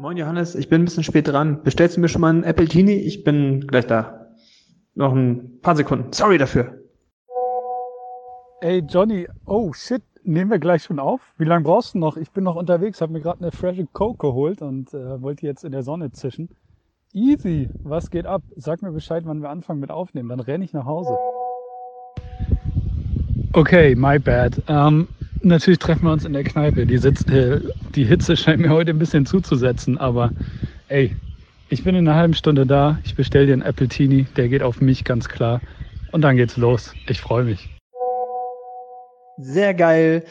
Moin Johannes, ich bin ein bisschen spät dran. Bestellst du mir schon mal einen Apple Genie? Ich bin gleich da. Noch ein paar Sekunden. Sorry dafür. Ey Johnny, oh shit, nehmen wir gleich schon auf? Wie lange brauchst du noch? Ich bin noch unterwegs, habe mir gerade eine frische Coke geholt und äh, wollte jetzt in der Sonne zischen. Easy, was geht ab? Sag mir Bescheid, wann wir anfangen mit aufnehmen, dann renne ich nach Hause. Okay, my bad. Ähm, natürlich treffen wir uns in der Kneipe. Die, sitzt, äh, die Hitze scheint mir heute ein bisschen zuzusetzen, aber ey, ich bin in einer halben Stunde da. Ich bestelle dir einen Apple Teenie, der geht auf mich ganz klar. Und dann geht's los. Ich freue mich. Sehr geil.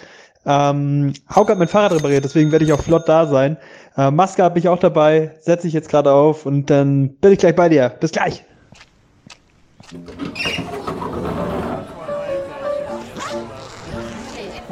Ähm, Hauke hat mein Fahrrad repariert, deswegen werde ich auch flott da sein. Äh, Maske habe ich auch dabei, setze ich jetzt gerade auf und dann bin ich gleich bei dir. Bis gleich.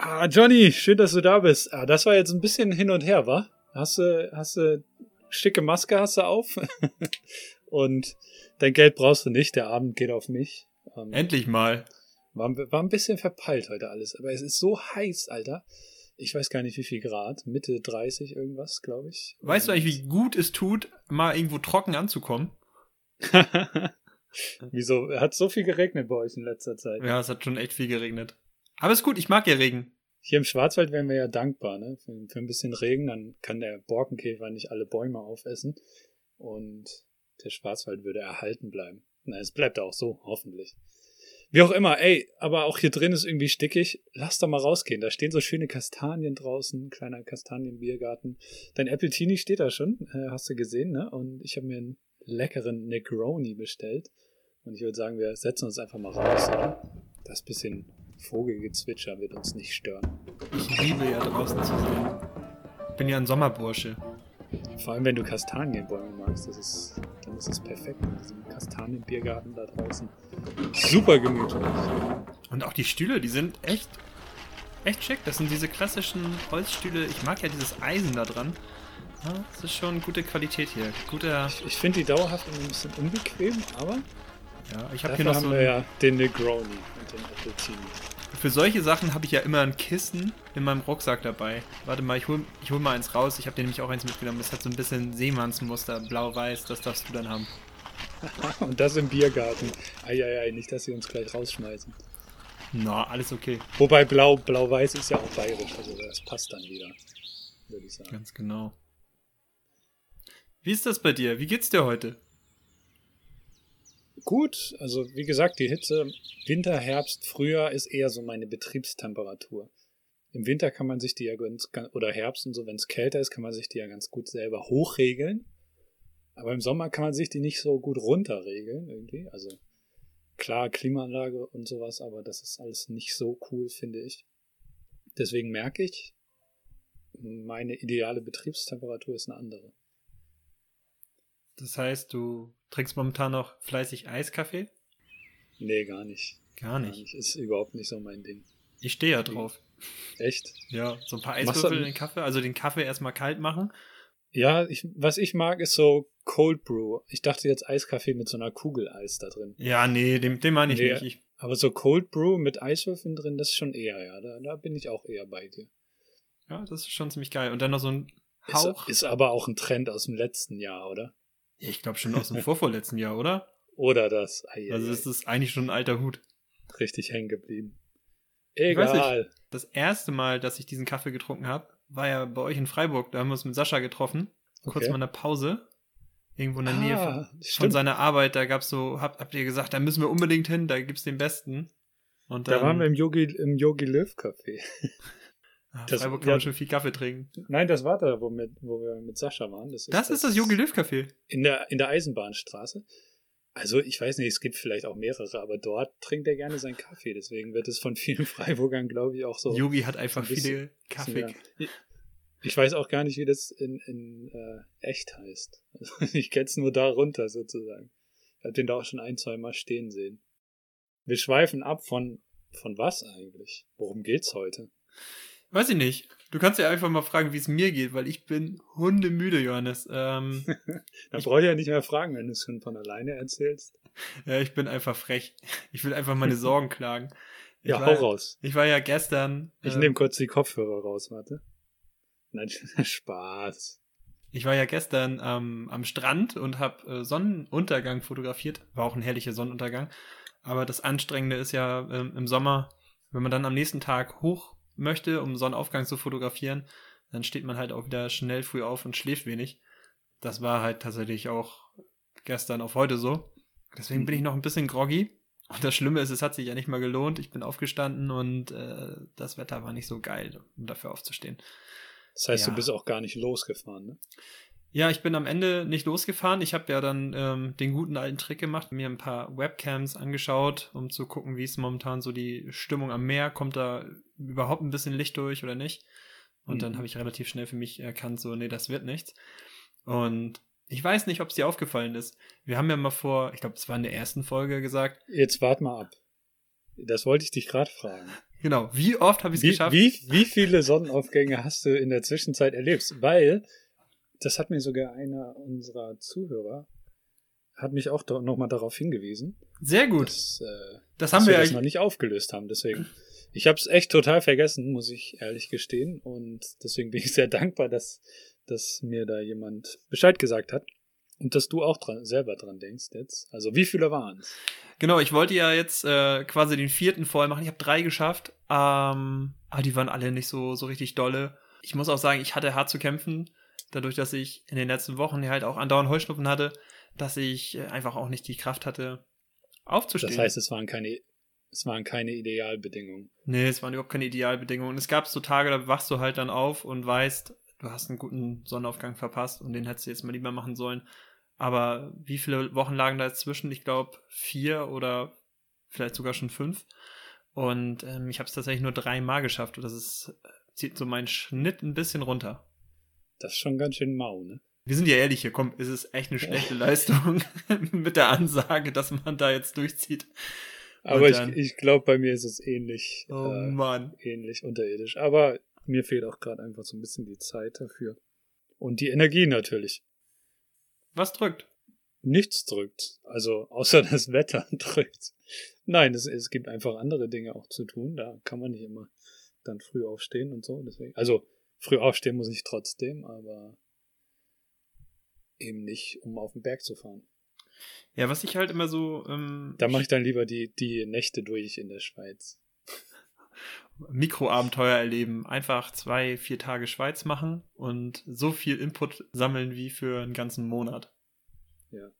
Ah, Johnny, schön, dass du da bist. Ah, das war jetzt ein bisschen hin und her, wa? Hast du, hast du schicke Maske hast du auf und dein Geld brauchst du nicht. Der Abend geht auf mich. Ähm, Endlich mal. War, war ein bisschen verpeilt heute alles, aber es ist so heiß, Alter. Ich weiß gar nicht, wie viel Grad. Mitte 30 irgendwas, glaube ich. Weißt du eigentlich, wie gut es tut, mal irgendwo trocken anzukommen? Wieso? Hat so viel geregnet bei euch in letzter Zeit? Ja, es hat schon echt viel geregnet. Aber ist gut, ich mag ja Regen. Hier im Schwarzwald wären wir ja dankbar, ne? Für, für, ein bisschen Regen, dann kann der Borkenkäfer nicht alle Bäume aufessen und der Schwarzwald würde erhalten bleiben. Na, es bleibt auch so, hoffentlich. Wie auch immer, ey, aber auch hier drin ist irgendwie stickig. Lass doch mal rausgehen. Da stehen so schöne Kastanien draußen, kleiner Kastanienbiergarten. Dein Apple Teenie steht da schon, äh, hast du gesehen, ne? Und ich habe mir einen leckeren Negroni bestellt. Und ich würde sagen, wir setzen uns einfach mal raus, oder? Das bisschen Vogelgezwitscher wird uns nicht stören. Ich liebe ja draußen zu sein. Ich bin ja ein Sommerbursche. Vor allem, wenn du Kastanienbäume magst, das ist, dann ist es perfekt in diesem Kastanienbiergarten da draußen. Super gemütlich. Und auch die Stühle, die sind echt, echt schick. Das sind diese klassischen Holzstühle. Ich mag ja dieses Eisen da dran. Ja, das ist schon gute Qualität hier. Guter. Ich, ich finde die dauerhaft ein bisschen unbequem, aber ja, ich habe hier noch haben so wir ja den Negroni und den Appletini. Für solche Sachen habe ich ja immer ein Kissen in meinem Rucksack dabei. Warte mal, ich hol, ich hol mal eins raus. Ich habe dir nämlich auch eins mitgenommen. Das hat so ein bisschen Seemannsmuster, blau-weiß. Das darfst du dann haben. und das im Biergarten. Eieiei, nicht, dass sie uns gleich rausschmeißen. Na, alles okay. Wobei blau, blau-weiß ist ja auch bayerisch. Also das passt dann wieder, würde ich sagen. Ganz genau. Wie ist das bei dir? Wie geht's dir heute? Gut, also wie gesagt, die Hitze Winter, Herbst, Frühjahr ist eher so meine Betriebstemperatur. Im Winter kann man sich die ja ganz, oder Herbst und so, wenn es kälter ist, kann man sich die ja ganz gut selber hochregeln. Aber im Sommer kann man sich die nicht so gut runterregeln irgendwie. Also klar, Klimaanlage und sowas, aber das ist alles nicht so cool, finde ich. Deswegen merke ich, meine ideale Betriebstemperatur ist eine andere. Das heißt, du trinkst momentan noch fleißig Eiskaffee? Nee, gar nicht. Gar nicht. Gar nicht. Ist überhaupt nicht so mein Ding. Ich stehe ja drauf. Echt? Ja, so ein paar Eiswürfel in den Kaffee, also den Kaffee erstmal kalt machen. Ja, ich, was ich mag, ist so Cold Brew. Ich dachte jetzt Eiskaffee mit so einer Kugel Eis da drin. Ja, nee, den, den meine ich nee, nicht. Ich, aber so Cold Brew mit Eiswürfeln drin, das ist schon eher, ja. Da, da bin ich auch eher bei dir. Ja, das ist schon ziemlich geil. Und dann noch so ein Hauch. Ist, ist aber auch ein Trend aus dem letzten Jahr, oder? Ich glaube schon aus dem vorvorletzten Jahr, oder? Oder das. Ai, also das ist eigentlich schon ein alter Hut. Richtig hängen geblieben. Egal. Nicht, das erste Mal, dass ich diesen Kaffee getrunken habe, war ja bei euch in Freiburg. Da haben wir uns mit Sascha getroffen. Okay. Kurz mal in der Pause. Irgendwo in der ah, Nähe von, von, seiner Arbeit. Da gab's so, habt, habt ihr gesagt, da müssen wir unbedingt hin, da gibt's den besten. Und dann, da waren wir im Yogi, im Yogi Löw Café. Ach, das, Freiburg kann ja, man schon viel Kaffee trinken. Nein, das war da, wo, mit, wo wir mit Sascha waren. Das ist das, das, das Yogi Löw Café. In der, in der Eisenbahnstraße. Also ich weiß nicht, es gibt vielleicht auch mehrere, aber dort trinkt er gerne seinen Kaffee. Deswegen wird es von vielen Freiburgern, glaube ich, auch so. Yogi hat einfach ein viele Kaffee. Ich weiß auch gar nicht, wie das in, in äh, echt heißt. Ich kenne es nur darunter sozusagen. Ich habe den da auch schon ein, zwei Mal stehen sehen. Wir schweifen ab von, von was eigentlich? Worum geht's heute? Weiß ich nicht. Du kannst ja einfach mal fragen, wie es mir geht, weil ich bin hundemüde, Johannes. Ähm, da brauche ich ja nicht mehr fragen, wenn du es schon von alleine erzählst. Ja, ich bin einfach frech. Ich will einfach meine Sorgen klagen. Ich ja, war, hau raus. Ich war ja gestern. Ich äh, nehme kurz die Kopfhörer raus, warte. Nein, Spaß. Ich war ja gestern ähm, am Strand und habe äh, Sonnenuntergang fotografiert. War auch ein herrlicher Sonnenuntergang. Aber das Anstrengende ist ja ähm, im Sommer, wenn man dann am nächsten Tag hoch möchte, um Sonnenaufgang zu fotografieren, dann steht man halt auch wieder schnell früh auf und schläft wenig. Das war halt tatsächlich auch gestern auf heute so. Deswegen bin ich noch ein bisschen groggy. Und das Schlimme ist, es hat sich ja nicht mal gelohnt. Ich bin aufgestanden und äh, das Wetter war nicht so geil, um dafür aufzustehen. Das heißt, ja. du bist auch gar nicht losgefahren, ne? Ja, ich bin am Ende nicht losgefahren. Ich habe ja dann ähm, den guten alten Trick gemacht, mir ein paar Webcams angeschaut, um zu gucken, wie ist momentan so die Stimmung am Meer. Kommt da überhaupt ein bisschen Licht durch oder nicht? Und mhm. dann habe ich relativ schnell für mich erkannt, so, nee, das wird nichts. Und ich weiß nicht, ob es dir aufgefallen ist. Wir haben ja mal vor, ich glaube, es war in der ersten Folge gesagt. Jetzt wart mal ab. Das wollte ich dich gerade fragen. Genau. Wie oft habe ich es geschafft? Wie, wie viele Sonnenaufgänge hast du in der Zwischenzeit erlebt? Weil das hat mir sogar einer unserer Zuhörer hat mich auch nochmal darauf hingewiesen. Sehr gut. Dass, äh, das haben wir, wir das noch nicht aufgelöst haben. Deswegen, ich habe es echt total vergessen, muss ich ehrlich gestehen. Und deswegen bin ich sehr dankbar, dass, dass mir da jemand Bescheid gesagt hat. Und dass du auch dran, selber dran denkst jetzt. Also wie viele waren es? Genau, ich wollte ja jetzt äh, quasi den vierten voll machen. Ich habe drei geschafft. Ähm, aber die waren alle nicht so, so richtig dolle. Ich muss auch sagen, ich hatte hart zu kämpfen dadurch, dass ich in den letzten Wochen halt auch andauernd Heuschnupfen hatte, dass ich äh, einfach auch nicht die Kraft hatte, aufzustehen. Das heißt, es waren keine, es waren keine Idealbedingungen. Nee, es waren überhaupt keine Idealbedingungen. Es gab so Tage, da wachst du halt dann auf und weißt, du hast einen guten Sonnenaufgang verpasst und den hättest du jetzt mal lieber machen sollen. Aber wie viele Wochen lagen da jetzt zwischen? Ich glaube vier oder vielleicht sogar schon fünf. Und ähm, ich habe es tatsächlich nur dreimal geschafft. Und das ist, äh, zieht so meinen Schnitt ein bisschen runter. Das ist schon ganz schön mau, ne? Wir sind ja ehrlich hier, komm, ist es echt eine schlechte ja. Leistung mit der Ansage, dass man da jetzt durchzieht. Aber ich, ich glaube, bei mir ist es ähnlich. Oh äh, Mann. Ähnlich unterirdisch. Aber mir fehlt auch gerade einfach so ein bisschen die Zeit dafür. Und die Energie natürlich. Was drückt? Nichts drückt. Also, außer das Wetter drückt. Nein, es, es gibt einfach andere Dinge auch zu tun. Da kann man nicht immer dann früh aufstehen und so. Deswegen, also, Früh aufstehen muss ich trotzdem, aber eben nicht, um auf den Berg zu fahren. Ja, was ich halt immer so. Ähm, da mache ich dann lieber die, die Nächte durch in der Schweiz. Mikroabenteuer erleben. Einfach zwei, vier Tage Schweiz machen und so viel Input sammeln wie für einen ganzen Monat. Ja.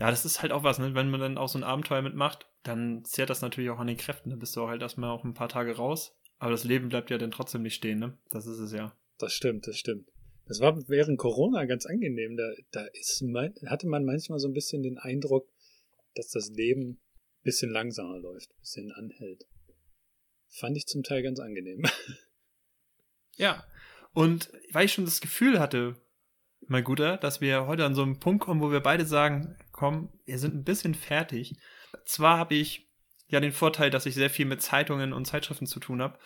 Ja, das ist halt auch was, ne? Wenn man dann auch so ein Abenteuer mitmacht, dann zehrt das natürlich auch an den Kräften. Dann bist du halt erstmal auch ein paar Tage raus. Aber das Leben bleibt ja dann trotzdem nicht stehen, ne? Das ist es ja. Das stimmt, das stimmt. Das war während Corona ganz angenehm. Da, da ist, hatte man manchmal so ein bisschen den Eindruck, dass das Leben ein bisschen langsamer läuft, ein bisschen anhält. Fand ich zum Teil ganz angenehm. Ja. Und weil ich schon das Gefühl hatte, mein Guter, dass wir heute an so einen Punkt kommen, wo wir beide sagen, komm, wir sind ein bisschen fertig. Zwar habe ich ja den Vorteil, dass ich sehr viel mit Zeitungen und Zeitschriften zu tun habe.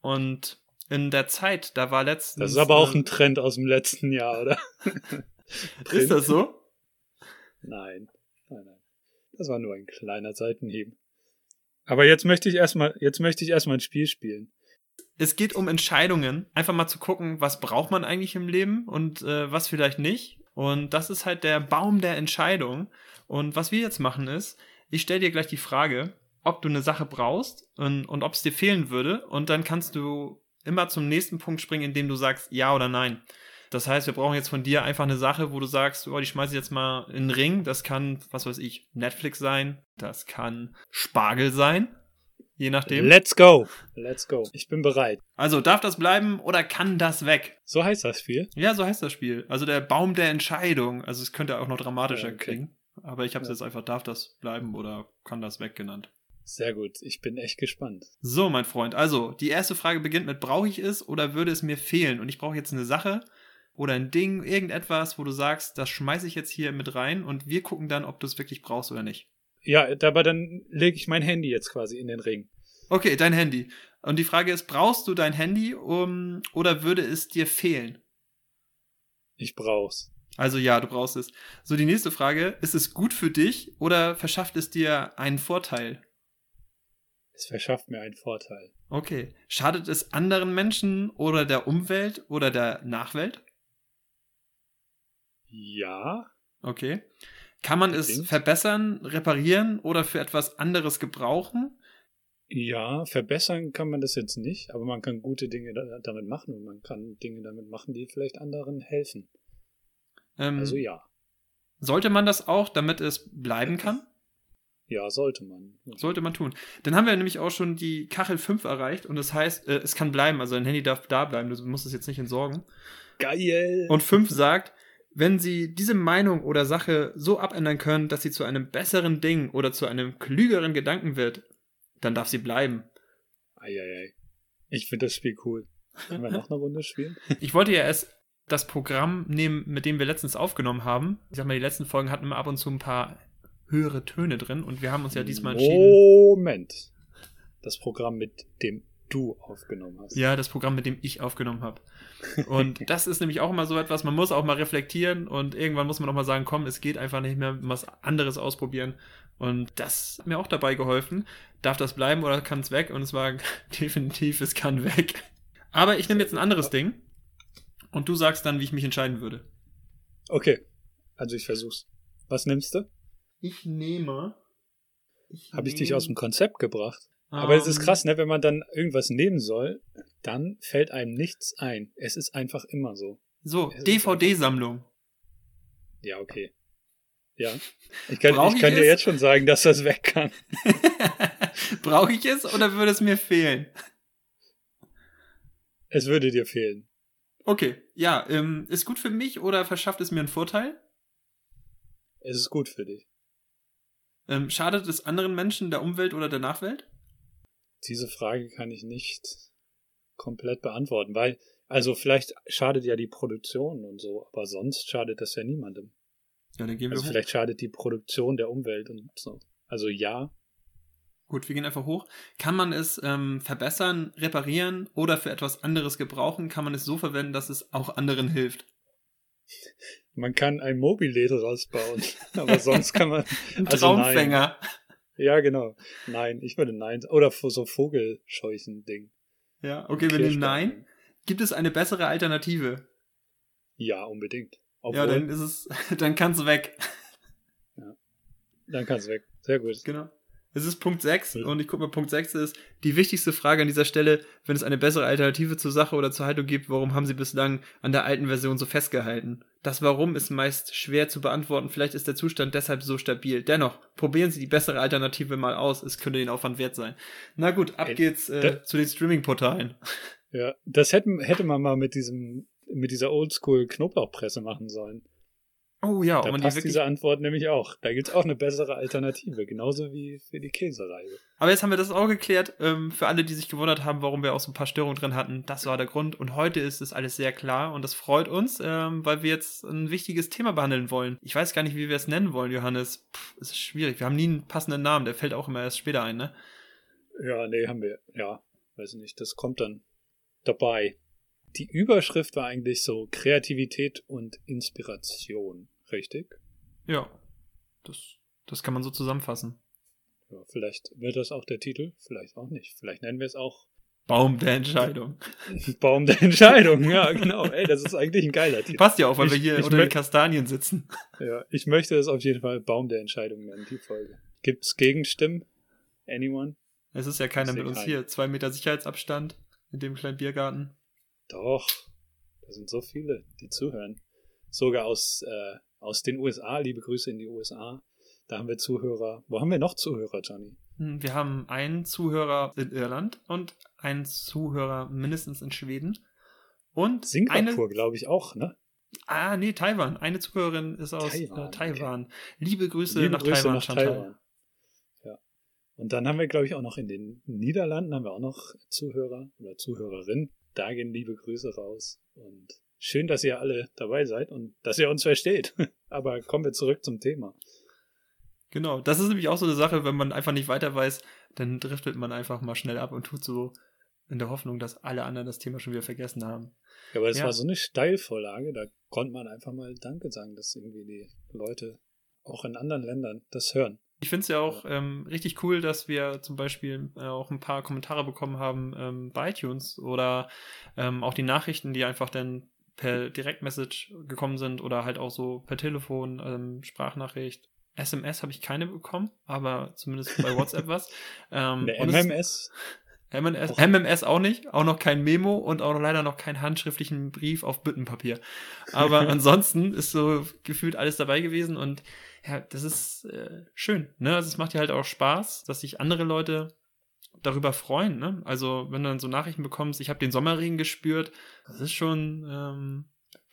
Und in der Zeit, da war letztens. Das ist aber auch ein Trend aus dem letzten Jahr, oder? ist das so? Nein, nein, nein. Das war nur ein kleiner Seitenhieb. Aber jetzt möchte ich erstmal, jetzt möchte ich erstmal ein Spiel spielen. Es geht um Entscheidungen. Einfach mal zu gucken, was braucht man eigentlich im Leben und äh, was vielleicht nicht. Und das ist halt der Baum der Entscheidung. Und was wir jetzt machen ist, ich stelle dir gleich die Frage, ob du eine Sache brauchst und, und ob es dir fehlen würde. Und dann kannst du immer zum nächsten Punkt springen, indem du sagst ja oder nein. Das heißt, wir brauchen jetzt von dir einfach eine Sache, wo du sagst, oh, die schmeiße ich jetzt mal in den Ring. Das kann, was weiß ich, Netflix sein. Das kann Spargel sein. Je nachdem. Let's go. Let's go. Ich bin bereit. Also darf das bleiben oder kann das weg? So heißt das Spiel? Ja, so heißt das Spiel. Also der Baum der Entscheidung. Also es könnte auch noch dramatischer ja, okay. klingen. Aber ich habe es ja. jetzt einfach, darf das bleiben oder kann das weg genannt. Sehr gut, ich bin echt gespannt. So, mein Freund, also die erste Frage beginnt mit, brauche ich es oder würde es mir fehlen? Und ich brauche jetzt eine Sache oder ein Ding, irgendetwas, wo du sagst, das schmeiße ich jetzt hier mit rein und wir gucken dann, ob du es wirklich brauchst oder nicht. Ja, aber dann lege ich mein Handy jetzt quasi in den Ring. Okay, dein Handy. Und die Frage ist, brauchst du dein Handy um, oder würde es dir fehlen? Ich brauch's. Also ja, du brauchst es. So, die nächste Frage, ist es gut für dich oder verschafft es dir einen Vorteil? Es verschafft mir einen Vorteil. Okay. Schadet es anderen Menschen oder der Umwelt oder der Nachwelt? Ja. Okay. Kann man es verbessern, reparieren oder für etwas anderes gebrauchen? Ja, verbessern kann man das jetzt nicht, aber man kann gute Dinge damit machen und man kann Dinge damit machen, die vielleicht anderen helfen. Ähm, also ja. Sollte man das auch, damit es bleiben kann? Ja, sollte man. Sollte man tun. Dann haben wir nämlich auch schon die Kachel 5 erreicht und das heißt, äh, es kann bleiben, also dein Handy darf da bleiben, du musst es jetzt nicht entsorgen. Geil! Und 5 sagt, wenn Sie diese Meinung oder Sache so abändern können, dass sie zu einem besseren Ding oder zu einem klügeren Gedanken wird, dann darf sie bleiben. Eieiei. Ich finde das Spiel cool. Können wir noch eine Runde spielen? Ich wollte ja erst das Programm nehmen, mit dem wir letztens aufgenommen haben. Ich sag mal, die letzten Folgen hatten wir ab und zu ein paar höhere Töne drin und wir haben uns ja diesmal entschieden. Moment. Das Programm, mit dem du aufgenommen hast. Ja, das Programm, mit dem ich aufgenommen habe. Und das ist nämlich auch immer so etwas, man muss auch mal reflektieren und irgendwann muss man auch mal sagen, komm, es geht einfach nicht mehr, was anderes ausprobieren. Und das hat mir auch dabei geholfen. Darf das bleiben oder kann es weg? Und es war definitiv, es kann weg. Aber ich nehme jetzt ein anderes Ding und du sagst dann, wie ich mich entscheiden würde. Okay, also ich versuch's. Was nimmst du? Ich nehme. Habe ich dich aus dem Konzept gebracht? Um, Aber es ist ähm. krass, ne? Wenn man dann irgendwas nehmen soll, dann fällt einem nichts ein. Es ist einfach immer so. So, DVD-Sammlung. Ja, okay. Ja. Ich kann, ich kann dir jetzt schon sagen, dass das weg kann. Brauche ich es oder würde es mir fehlen? Es würde dir fehlen. Okay, ja, ähm, ist gut für mich oder verschafft es mir einen Vorteil? Es ist gut für dich. Ähm, schadet es anderen Menschen, der Umwelt oder der Nachwelt? Diese Frage kann ich nicht komplett beantworten, weil, also vielleicht schadet ja die Produktion und so, aber sonst schadet das ja niemandem. Ja, dann gehen wir also hoch. vielleicht schadet die Produktion der Umwelt und so. Also ja. Gut, wir gehen einfach hoch. Kann man es ähm, verbessern, reparieren oder für etwas anderes gebrauchen? Kann man es so verwenden, dass es auch anderen hilft? Man kann ein Mobilled rausbauen, aber sonst kann man. ein also Traumfänger. Nein. Ja, genau. Nein, ich würde nein. Oder so Vogelscheuchen-Ding. Ja, okay, wir nehmen nein. Gibt es eine bessere Alternative? Ja, unbedingt. Obwohl, ja, dann ist es, dann kannst du weg. Ja. Dann kannst du weg. Sehr gut. Genau. Es ist Punkt 6 und ich gucke mal, Punkt 6 ist die wichtigste Frage an dieser Stelle, wenn es eine bessere Alternative zur Sache oder zur Haltung gibt, warum haben sie bislang an der alten Version so festgehalten? Das Warum ist meist schwer zu beantworten, vielleicht ist der Zustand deshalb so stabil. Dennoch, probieren Sie die bessere Alternative mal aus, es könnte den Aufwand wert sein. Na gut, ab geht's äh, zu den Streaming-Portalen. Ja, das hätte, hätte man mal mit diesem mit dieser Oldschool Knoblauchpresse machen sollen. Oh ja, da passt die diese Antwort nämlich auch. Da gibt's auch eine bessere Alternative, genauso wie für die Käsereibe. Aber jetzt haben wir das auch geklärt. Ähm, für alle, die sich gewundert haben, warum wir auch so ein paar Störungen drin hatten, das war der Grund. Und heute ist es alles sehr klar und das freut uns, ähm, weil wir jetzt ein wichtiges Thema behandeln wollen. Ich weiß gar nicht, wie wir es nennen wollen, Johannes. Puh, es ist schwierig. Wir haben nie einen passenden Namen. Der fällt auch immer erst später ein, ne? Ja, nee, haben wir. Ja, weiß nicht. Das kommt dann dabei die Überschrift war eigentlich so Kreativität und Inspiration, richtig? Ja, das, das kann man so zusammenfassen. Ja, vielleicht wird das auch der Titel, vielleicht auch nicht. Vielleicht nennen wir es auch Baum der Entscheidung. Baum der Entscheidung, ja, genau. Ey, das ist eigentlich ein geiler Titel. Passt ja auch, weil ich, wir hier unter den Kastanien sitzen. Ja, ich möchte es auf jeden Fall Baum der Entscheidung nennen, die Folge. Gibt's Gegenstimmen? Anyone? Es ist ja keiner mit uns ein. hier. Zwei Meter Sicherheitsabstand in dem kleinen Biergarten. Doch, da sind so viele, die zuhören. Sogar aus, äh, aus den USA, liebe Grüße in die USA. Da haben wir Zuhörer. Wo haben wir noch Zuhörer, Johnny? Hm, wir haben einen Zuhörer in Irland und einen Zuhörer mindestens in Schweden. Und Singapur, glaube ich, auch, ne? Ah, nee, Taiwan. Eine Zuhörerin ist aus Taiwan. Äh, Taiwan. Okay. Liebe Grüße Liebe nach Grüße Taiwan, nach Taiwan. Ja. Und dann haben wir, glaube ich, auch noch in den Niederlanden haben wir auch noch Zuhörer oder Zuhörerinnen. Da gehen liebe Grüße raus. Und schön, dass ihr alle dabei seid und dass ihr uns versteht. Aber kommen wir zurück zum Thema. Genau, das ist nämlich auch so eine Sache, wenn man einfach nicht weiter weiß, dann driftet man einfach mal schnell ab und tut so in der Hoffnung, dass alle anderen das Thema schon wieder vergessen haben. Ja, aber es ja. war so eine Steilvorlage, da konnte man einfach mal Danke sagen, dass irgendwie die Leute auch in anderen Ländern das hören. Ich finde es ja auch ähm, richtig cool, dass wir zum Beispiel äh, auch ein paar Kommentare bekommen haben ähm, bei iTunes oder ähm, auch die Nachrichten, die einfach dann per Direktmessage gekommen sind oder halt auch so per Telefon, ähm, Sprachnachricht. SMS habe ich keine bekommen, aber zumindest bei WhatsApp was. Ähm, MMS? MMS, MMS auch nicht, auch noch kein Memo und auch noch leider noch keinen handschriftlichen Brief auf Büttenpapier. Aber ansonsten ist so gefühlt alles dabei gewesen und ja, das ist äh, schön. Ne? Also es macht ja halt auch Spaß, dass sich andere Leute darüber freuen. Ne? Also wenn du dann so Nachrichten bekommst, ich habe den Sommerregen gespürt, das ist schon, ähm,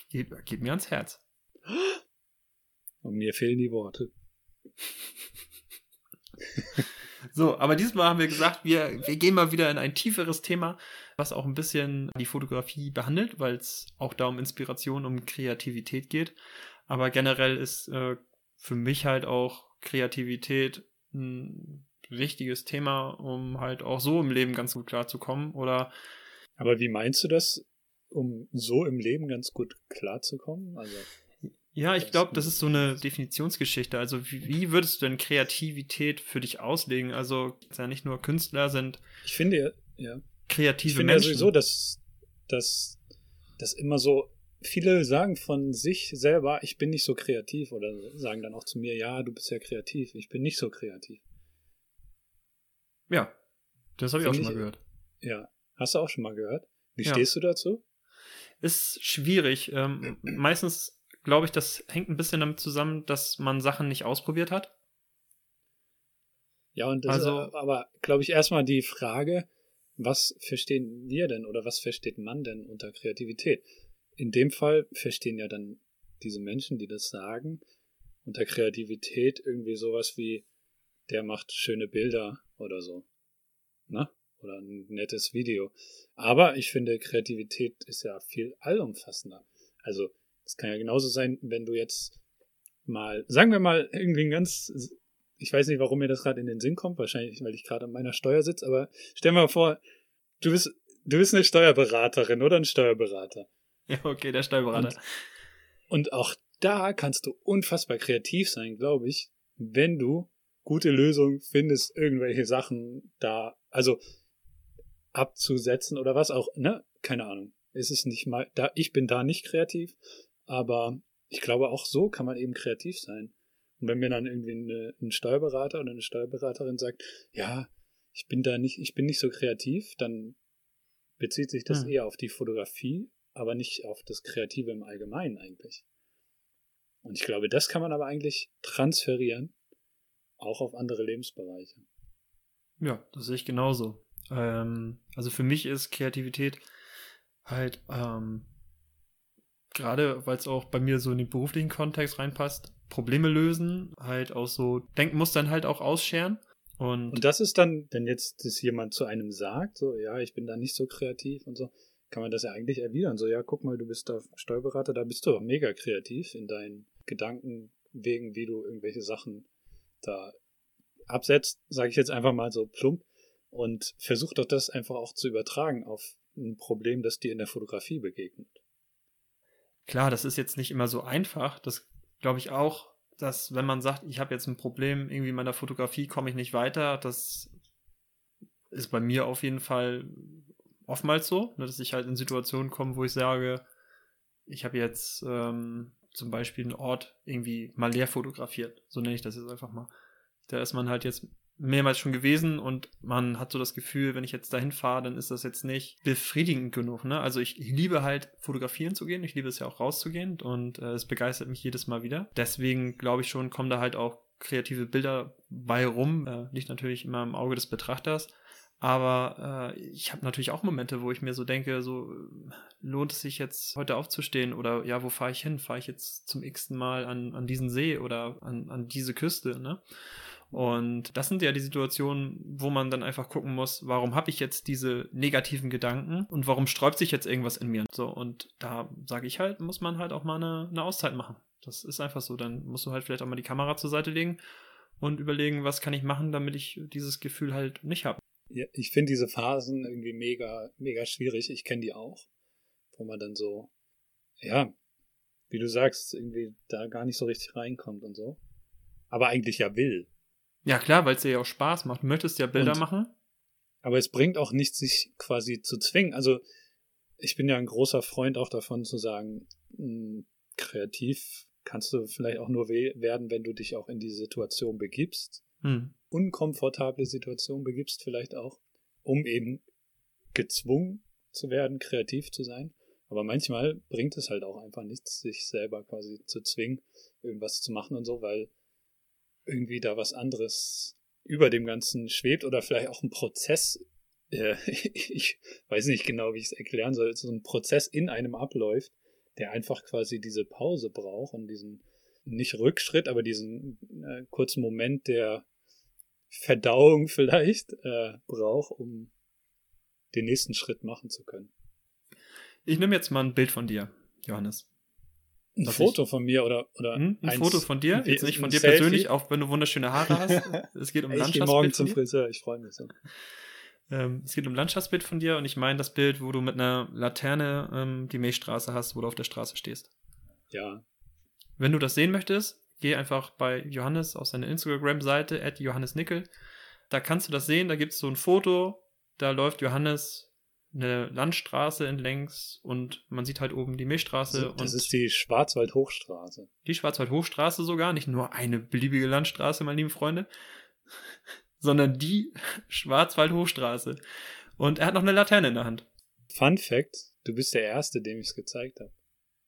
geht, geht mir ans Herz. Und mir fehlen die Worte. So, aber diesmal haben wir gesagt, wir, wir gehen mal wieder in ein tieferes Thema, was auch ein bisschen die Fotografie behandelt, weil es auch da um Inspiration, um Kreativität geht. Aber generell ist äh, für mich halt auch Kreativität ein wichtiges Thema, um halt auch so im Leben ganz gut klarzukommen. Oder aber wie meinst du das, um so im Leben ganz gut klarzukommen? Also ja, ich glaube, das ist so eine Definitionsgeschichte. Also wie, wie, würdest du denn Kreativität für dich auslegen? Also ja nicht nur Künstler sind. Ich finde ja, kreative ich finde Menschen. ja sowieso, dass, dass, dass immer so viele sagen von sich selber, ich bin nicht so kreativ oder sagen dann auch zu mir, ja, du bist ja kreativ, ich bin nicht so kreativ. Ja, das habe ich auch schon mal gehört. Ja, hast du auch schon mal gehört? Wie ja. stehst du dazu? Ist schwierig. Ähm, meistens glaube ich, das hängt ein bisschen damit zusammen, dass man Sachen nicht ausprobiert hat. Ja, und das also, ist aber, glaube ich, erstmal die Frage, was verstehen wir denn oder was versteht man denn unter Kreativität? In dem Fall verstehen ja dann diese Menschen, die das sagen, unter Kreativität irgendwie sowas wie, der macht schöne Bilder oder so. Ne? Oder ein nettes Video. Aber ich finde, Kreativität ist ja viel allumfassender. Also es kann ja genauso sein, wenn du jetzt mal, sagen wir mal, irgendwie ein ganz, ich weiß nicht, warum mir das gerade in den Sinn kommt, wahrscheinlich, weil ich gerade an meiner Steuer sitze, aber stell mal vor, du bist, du bist eine Steuerberaterin oder ein Steuerberater. Ja, okay, der Steuerberater. Und, und auch da kannst du unfassbar kreativ sein, glaube ich, wenn du gute Lösungen findest, irgendwelche Sachen da, also abzusetzen oder was auch, ne? Keine Ahnung. Es ist nicht mal, da, ich bin da nicht kreativ, aber ich glaube, auch so kann man eben kreativ sein. Und wenn mir dann irgendwie eine, ein Steuerberater oder eine Steuerberaterin sagt, ja, ich bin da nicht, ich bin nicht so kreativ, dann bezieht sich das hm. eher auf die Fotografie, aber nicht auf das Kreative im Allgemeinen eigentlich. Und ich glaube, das kann man aber eigentlich transferieren, auch auf andere Lebensbereiche. Ja, das sehe ich genauso. Ähm, also für mich ist Kreativität halt ähm, gerade weil es auch bei mir so in den beruflichen Kontext reinpasst, Probleme lösen, halt auch so Denkmustern halt auch ausscheren. Und, und das ist dann, wenn jetzt das jemand zu einem sagt, so, ja, ich bin da nicht so kreativ und so, kann man das ja eigentlich erwidern. So, ja, guck mal, du bist da Steuerberater, da bist du auch mega kreativ in deinen Gedanken wegen, wie du irgendwelche Sachen da absetzt, sage ich jetzt einfach mal so plump, und versuch doch das einfach auch zu übertragen auf ein Problem, das dir in der Fotografie begegnet. Klar, das ist jetzt nicht immer so einfach. Das glaube ich auch, dass wenn man sagt, ich habe jetzt ein Problem, irgendwie in meiner Fotografie komme ich nicht weiter, das ist bei mir auf jeden Fall oftmals so, ne, dass ich halt in Situationen komme, wo ich sage, ich habe jetzt ähm, zum Beispiel einen Ort irgendwie mal leer fotografiert. So nenne ich das jetzt einfach mal. Da ist man halt jetzt mehrmals schon gewesen und man hat so das Gefühl, wenn ich jetzt dahin fahre, dann ist das jetzt nicht befriedigend genug. Ne? Also ich, liebe halt fotografieren zu gehen, ich liebe es ja auch rauszugehen und äh, es begeistert mich jedes Mal wieder. Deswegen glaube ich schon, kommen da halt auch kreative Bilder bei rum. Äh, liegt natürlich immer im Auge des Betrachters. Aber äh, ich habe natürlich auch Momente, wo ich mir so denke, so lohnt es sich jetzt heute aufzustehen oder ja, wo fahre ich hin? Fahre ich jetzt zum x-ten Mal an, an diesen See oder an, an diese Küste, ne? Und das sind ja die Situationen, wo man dann einfach gucken muss, warum habe ich jetzt diese negativen Gedanken und warum sträubt sich jetzt irgendwas in mir? So, und da sage ich halt, muss man halt auch mal eine, eine Auszeit machen. Das ist einfach so. Dann musst du halt vielleicht auch mal die Kamera zur Seite legen und überlegen, was kann ich machen, damit ich dieses Gefühl halt nicht habe. Ja, ich finde diese Phasen irgendwie mega, mega schwierig. Ich kenne die auch, wo man dann so, ja, wie du sagst, irgendwie da gar nicht so richtig reinkommt und so. Aber eigentlich ja will. Ja, klar, weil es dir ja auch Spaß macht. Du möchtest ja Bilder und, machen. Aber es bringt auch nichts, sich quasi zu zwingen. Also, ich bin ja ein großer Freund auch davon zu sagen, mh, hm, kreativ kannst du vielleicht auch nur werden, wenn du dich auch in die Situation begibst. Hm. Unkomfortable Situation begibst vielleicht auch, um eben gezwungen zu werden, kreativ zu sein. Aber manchmal bringt es halt auch einfach nichts, sich selber quasi zu zwingen, irgendwas zu machen und so, weil irgendwie da was anderes über dem Ganzen schwebt oder vielleicht auch ein Prozess, äh, ich weiß nicht genau, wie ich es erklären soll, so ein Prozess in einem abläuft, der einfach quasi diese Pause braucht und diesen nicht Rückschritt, aber diesen äh, kurzen Moment der Verdauung vielleicht äh, braucht, um den nächsten Schritt machen zu können. Ich nehme jetzt mal ein Bild von dir, Johannes. Ein Foto ich, von mir oder, oder hm, ein Foto von dir, jetzt nicht von dir Selfie. persönlich, auch wenn du wunderschöne Haare hast. Es geht um ich Landschaftsbild. Ich morgen zum Friseur, ich freue mich so. Ähm, es geht um Landschaftsbild von dir und ich meine das Bild, wo du mit einer Laterne ähm, die Milchstraße hast, wo du auf der Straße stehst. Ja. Wenn du das sehen möchtest, geh einfach bei Johannes auf seine Instagram-Seite, at johannesnickel. Da kannst du das sehen, da gibt es so ein Foto, da läuft Johannes eine Landstraße entlängs und man sieht halt oben die Milchstraße. Das, das ist die Schwarzwald-Hochstraße. Die Schwarzwald-Hochstraße sogar, nicht nur eine beliebige Landstraße, meine lieben Freunde, sondern die Schwarzwald-Hochstraße. Und er hat noch eine Laterne in der Hand. Fun Fact, du bist der Erste, dem ich es gezeigt habe.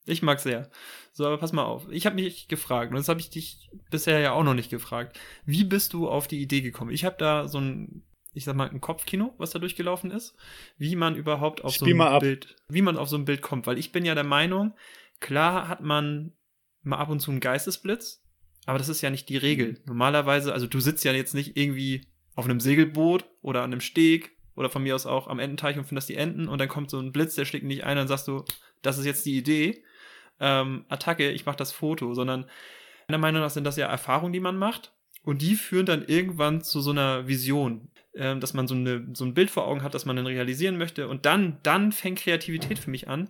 Ich mag sehr. So, aber pass mal auf. Ich habe mich gefragt, und das habe ich dich bisher ja auch noch nicht gefragt. Wie bist du auf die Idee gekommen? Ich habe da so ein ich sag mal, ein Kopfkino, was da durchgelaufen ist, wie man überhaupt auf Spiel so ein Bild, wie man auf so ein Bild kommt, weil ich bin ja der Meinung, klar hat man mal ab und zu einen Geistesblitz, aber das ist ja nicht die Regel. Mhm. Normalerweise, also du sitzt ja jetzt nicht irgendwie auf einem Segelboot oder an einem Steg oder von mir aus auch am Ententeich und findest die Enten und dann kommt so ein Blitz, der schlägt nicht ein und dann sagst du, das ist jetzt die Idee, ähm, Attacke, ich mach das Foto, sondern meiner Meinung nach sind das ja Erfahrungen, die man macht und die führen dann irgendwann zu so einer Vision. Ähm, dass man so, eine, so ein Bild vor Augen hat, das man dann realisieren möchte. Und dann, dann fängt Kreativität für mich an,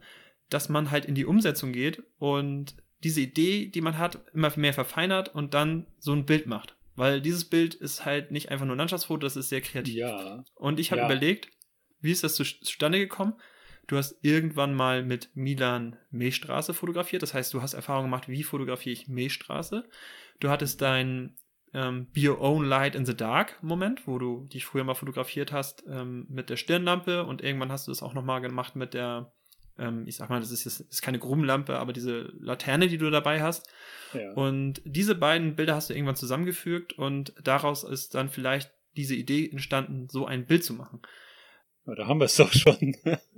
dass man halt in die Umsetzung geht und diese Idee, die man hat, immer mehr verfeinert und dann so ein Bild macht. Weil dieses Bild ist halt nicht einfach nur ein Landschaftsfoto, das ist sehr kreativ. Ja. Und ich habe ja. überlegt, wie ist das zustande gekommen? Du hast irgendwann mal mit Milan Milchstraße fotografiert. Das heißt, du hast Erfahrung gemacht, wie fotografiere ich Milchstraße. Du hattest dein ähm, Be Your Own Light in the Dark Moment, wo du dich früher mal fotografiert hast ähm, mit der Stirnlampe und irgendwann hast du es auch nochmal gemacht mit der, ähm, ich sag mal, das ist jetzt ist keine Grubenlampe, aber diese Laterne, die du dabei hast. Ja. Und diese beiden Bilder hast du irgendwann zusammengefügt und daraus ist dann vielleicht diese Idee entstanden, so ein Bild zu machen. Da haben wir es doch schon.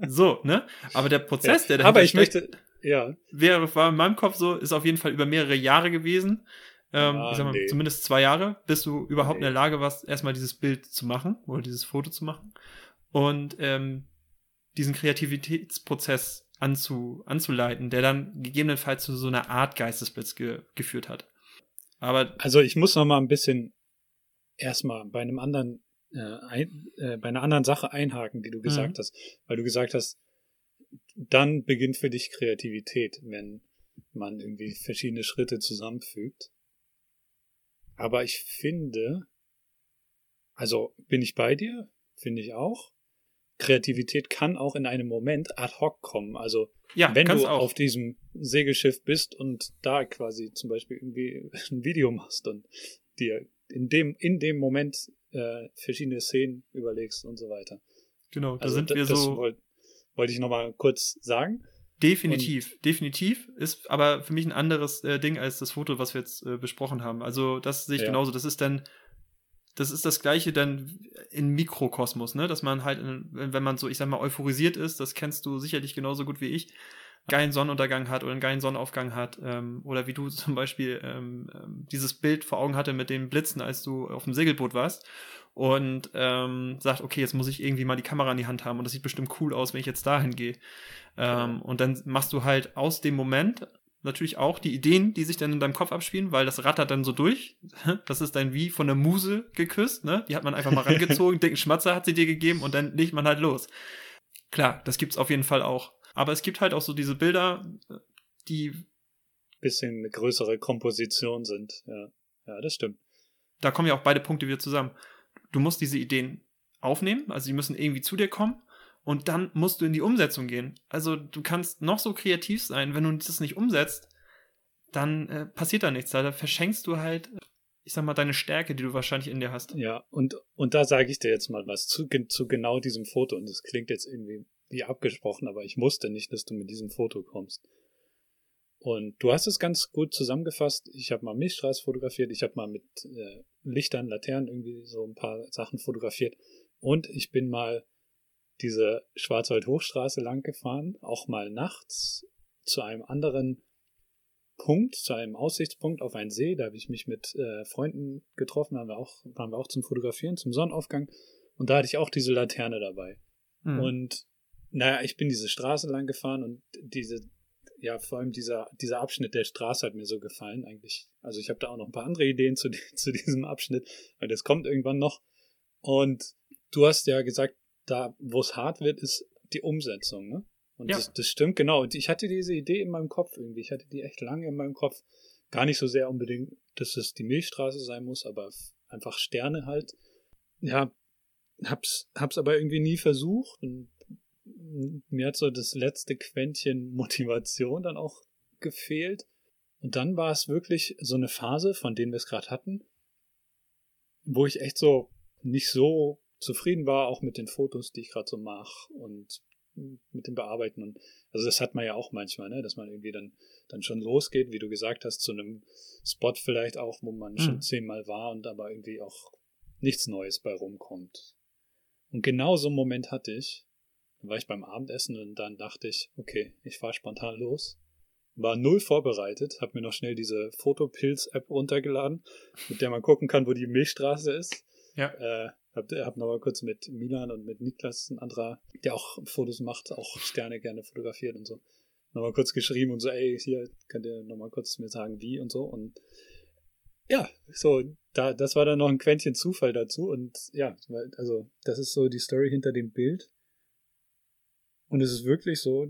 so, ne? Aber der Prozess, ja, der Aber ich steckt, möchte, ja. Wäre, war in meinem Kopf so, ist auf jeden Fall über mehrere Jahre gewesen. Ähm, ah, ich sag mal, nee. zumindest zwei Jahre, bis du überhaupt nee. in der Lage warst, erstmal dieses Bild zu machen oder dieses Foto zu machen und ähm, diesen Kreativitätsprozess anzu, anzuleiten, der dann gegebenenfalls zu so einer Art Geistesblitz ge geführt hat. Aber also ich muss noch mal ein bisschen erstmal bei einem anderen äh, ein, äh, bei einer anderen Sache einhaken, die du gesagt mhm. hast, weil du gesagt hast, dann beginnt für dich Kreativität, wenn man irgendwie verschiedene Schritte zusammenfügt. Aber ich finde, also bin ich bei dir, finde ich auch. Kreativität kann auch in einem Moment ad hoc kommen. Also ja, wenn du auch. auf diesem Segelschiff bist und da quasi zum Beispiel irgendwie ein Video machst und dir in dem, in dem Moment äh, verschiedene Szenen überlegst und so weiter. Genau, da also sind wir so. Wollte wollt ich nochmal kurz sagen. Definitiv, und definitiv. Ist aber für mich ein anderes äh, Ding als das Foto, was wir jetzt äh, besprochen haben. Also das sehe ich ja. genauso. Das ist dann das ist das Gleiche dann in Mikrokosmos, ne? Dass man halt, wenn man so, ich sag mal, euphorisiert ist, das kennst du sicherlich genauso gut wie ich, geilen Sonnenuntergang hat oder einen geilen Sonnenaufgang hat, ähm, oder wie du zum Beispiel ähm, ähm, dieses Bild vor Augen hatte mit den Blitzen, als du auf dem Segelboot warst und ähm, sagt, okay, jetzt muss ich irgendwie mal die Kamera in die Hand haben und das sieht bestimmt cool aus, wenn ich jetzt dahin gehe. Ähm, und dann machst du halt aus dem Moment natürlich auch die Ideen, die sich dann in deinem Kopf abspielen, weil das rattert dann so durch. Das ist dann wie von der Muse geküsst, ne? Die hat man einfach mal rangezogen, dicken Schmatzer hat sie dir gegeben und dann legt man halt los. Klar, das gibt's auf jeden Fall auch. Aber es gibt halt auch so diese Bilder, die bisschen eine größere Komposition sind. Ja, ja, das stimmt. Da kommen ja auch beide Punkte wieder zusammen. Du musst diese Ideen aufnehmen, also die müssen irgendwie zu dir kommen und dann musst du in die Umsetzung gehen. Also du kannst noch so kreativ sein, wenn du das nicht umsetzt, dann äh, passiert da nichts. Da verschenkst du halt, ich sag mal, deine Stärke, die du wahrscheinlich in dir hast. Ja, und, und da sage ich dir jetzt mal was zu, zu genau diesem Foto. Und das klingt jetzt irgendwie wie abgesprochen, aber ich wusste nicht, dass du mit diesem Foto kommst. Und du hast es ganz gut zusammengefasst. Ich habe mal Milchstraße fotografiert, ich habe mal mit äh, Lichtern, Laternen irgendwie so ein paar Sachen fotografiert. Und ich bin mal diese Schwarzwald-Hochstraße lang gefahren, auch mal nachts zu einem anderen Punkt, zu einem Aussichtspunkt auf einen See. Da habe ich mich mit äh, Freunden getroffen, haben wir auch, waren wir auch zum Fotografieren, zum Sonnenaufgang. Und da hatte ich auch diese Laterne dabei. Mhm. Und naja, ich bin diese Straße lang gefahren und diese, ja, vor allem dieser, dieser Abschnitt der Straße hat mir so gefallen eigentlich. Also ich habe da auch noch ein paar andere Ideen zu, zu diesem Abschnitt, weil das kommt irgendwann noch. Und du hast ja gesagt, da, wo es hart wird, ist die Umsetzung, ne? Und ja. das, das stimmt, genau. Und ich hatte diese Idee in meinem Kopf irgendwie. Ich hatte die echt lange in meinem Kopf. Gar nicht so sehr unbedingt, dass es die Milchstraße sein muss, aber einfach Sterne halt. Ja, hab's, hab's aber irgendwie nie versucht. Und mir hat so das letzte Quäntchen Motivation dann auch gefehlt. Und dann war es wirklich so eine Phase, von denen wir es gerade hatten, wo ich echt so nicht so zufrieden war, auch mit den Fotos, die ich gerade so mache und mit dem Bearbeiten. Und also das hat man ja auch manchmal, ne? dass man irgendwie dann, dann schon losgeht, wie du gesagt hast, zu einem Spot vielleicht auch, wo man mhm. schon zehnmal war und aber irgendwie auch nichts Neues bei rumkommt. Und genau so einen Moment hatte ich. Dann war ich beim Abendessen und dann dachte ich, okay, ich fahre spontan los. War null vorbereitet, habe mir noch schnell diese Fotopilz-App runtergeladen, mit der man gucken kann, wo die Milchstraße ist. Ja. Äh, hab, hab noch mal kurz mit Milan und mit Niklas, ein anderer, der auch Fotos macht, auch Sterne gerne fotografiert und so, noch mal kurz geschrieben und so, ey, hier könnt ihr noch mal kurz mir sagen, wie und so. Und ja, so, da, das war dann noch ein Quäntchen Zufall dazu. Und ja, also, das ist so die Story hinter dem Bild. Und es ist wirklich so.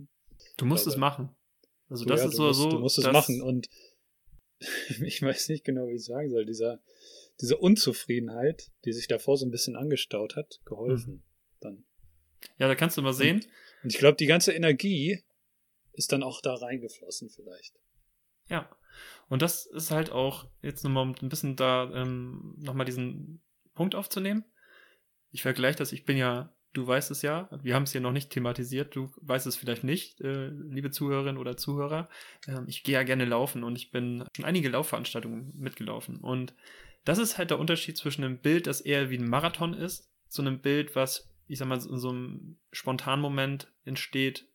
Du musst glaube, es machen. Also, das ja, ist so, musst, so. Du musst es machen. Und ich weiß nicht genau, wie ich sagen soll. Dieser, diese Unzufriedenheit, die sich davor so ein bisschen angestaut hat, geholfen. Mhm. Dann. Ja, da kannst du mal sehen. Und, und ich glaube, die ganze Energie ist dann auch da reingeflossen vielleicht. Ja. Und das ist halt auch, jetzt nochmal ein bisschen da, ähm, nochmal diesen Punkt aufzunehmen. Ich vergleiche das, ich bin ja, du weißt es ja, wir haben es hier noch nicht thematisiert, du weißt es vielleicht nicht, äh, liebe Zuhörerinnen oder Zuhörer. Ähm, ich gehe ja gerne laufen und ich bin schon einige Laufveranstaltungen mitgelaufen. Und das ist halt der Unterschied zwischen einem Bild, das eher wie ein Marathon ist, zu einem Bild, was, ich sag mal, in so einem spontanen Moment entsteht,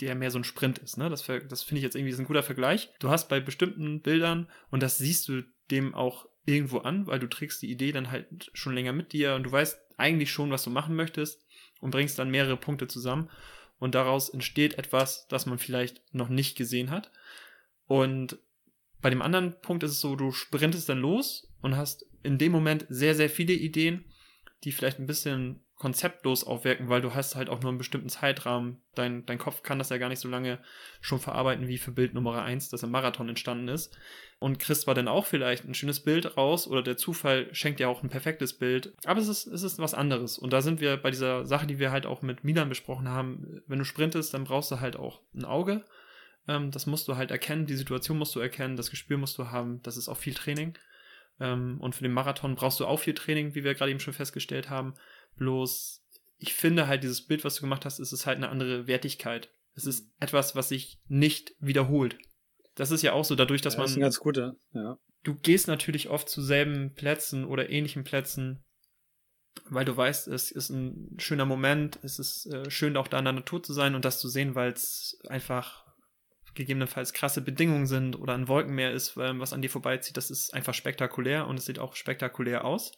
der mehr so ein Sprint ist. Ne? Das, das finde ich jetzt irgendwie ein guter Vergleich. Du hast bei bestimmten Bildern, und das siehst du dem auch irgendwo an, weil du trägst die Idee dann halt schon länger mit dir und du weißt eigentlich schon, was du machen möchtest und bringst dann mehrere Punkte zusammen und daraus entsteht etwas, das man vielleicht noch nicht gesehen hat. Und bei dem anderen Punkt ist es so, du sprintest dann los und hast in dem Moment sehr, sehr viele Ideen, die vielleicht ein bisschen konzeptlos aufwirken, weil du hast halt auch nur einen bestimmten Zeitrahmen. Dein, dein Kopf kann das ja gar nicht so lange schon verarbeiten wie für Bild Nummer 1, das im Marathon entstanden ist. Und kriegst war dann auch vielleicht ein schönes Bild raus oder der Zufall schenkt dir auch ein perfektes Bild. Aber es ist, es ist was anderes. Und da sind wir bei dieser Sache, die wir halt auch mit Milan besprochen haben. Wenn du sprintest, dann brauchst du halt auch ein Auge ähm, das musst du halt erkennen, die Situation musst du erkennen, das Gespür musst du haben. Das ist auch viel Training. Ähm, und für den Marathon brauchst du auch viel Training, wie wir gerade eben schon festgestellt haben. Bloß, ich finde halt, dieses Bild, was du gemacht hast, ist es halt eine andere Wertigkeit. Es ist mhm. etwas, was sich nicht wiederholt. Das ist ja auch so, dadurch, dass ja, man. Das ist ein ganz guter, ja. du gehst natürlich oft zu selben Plätzen oder ähnlichen Plätzen, weil du weißt, es ist ein schöner Moment, es ist äh, schön auch da in der Natur zu sein und das zu sehen, weil es einfach gegebenenfalls krasse Bedingungen sind oder ein Wolkenmeer ist, was an dir vorbeizieht, das ist einfach spektakulär und es sieht auch spektakulär aus.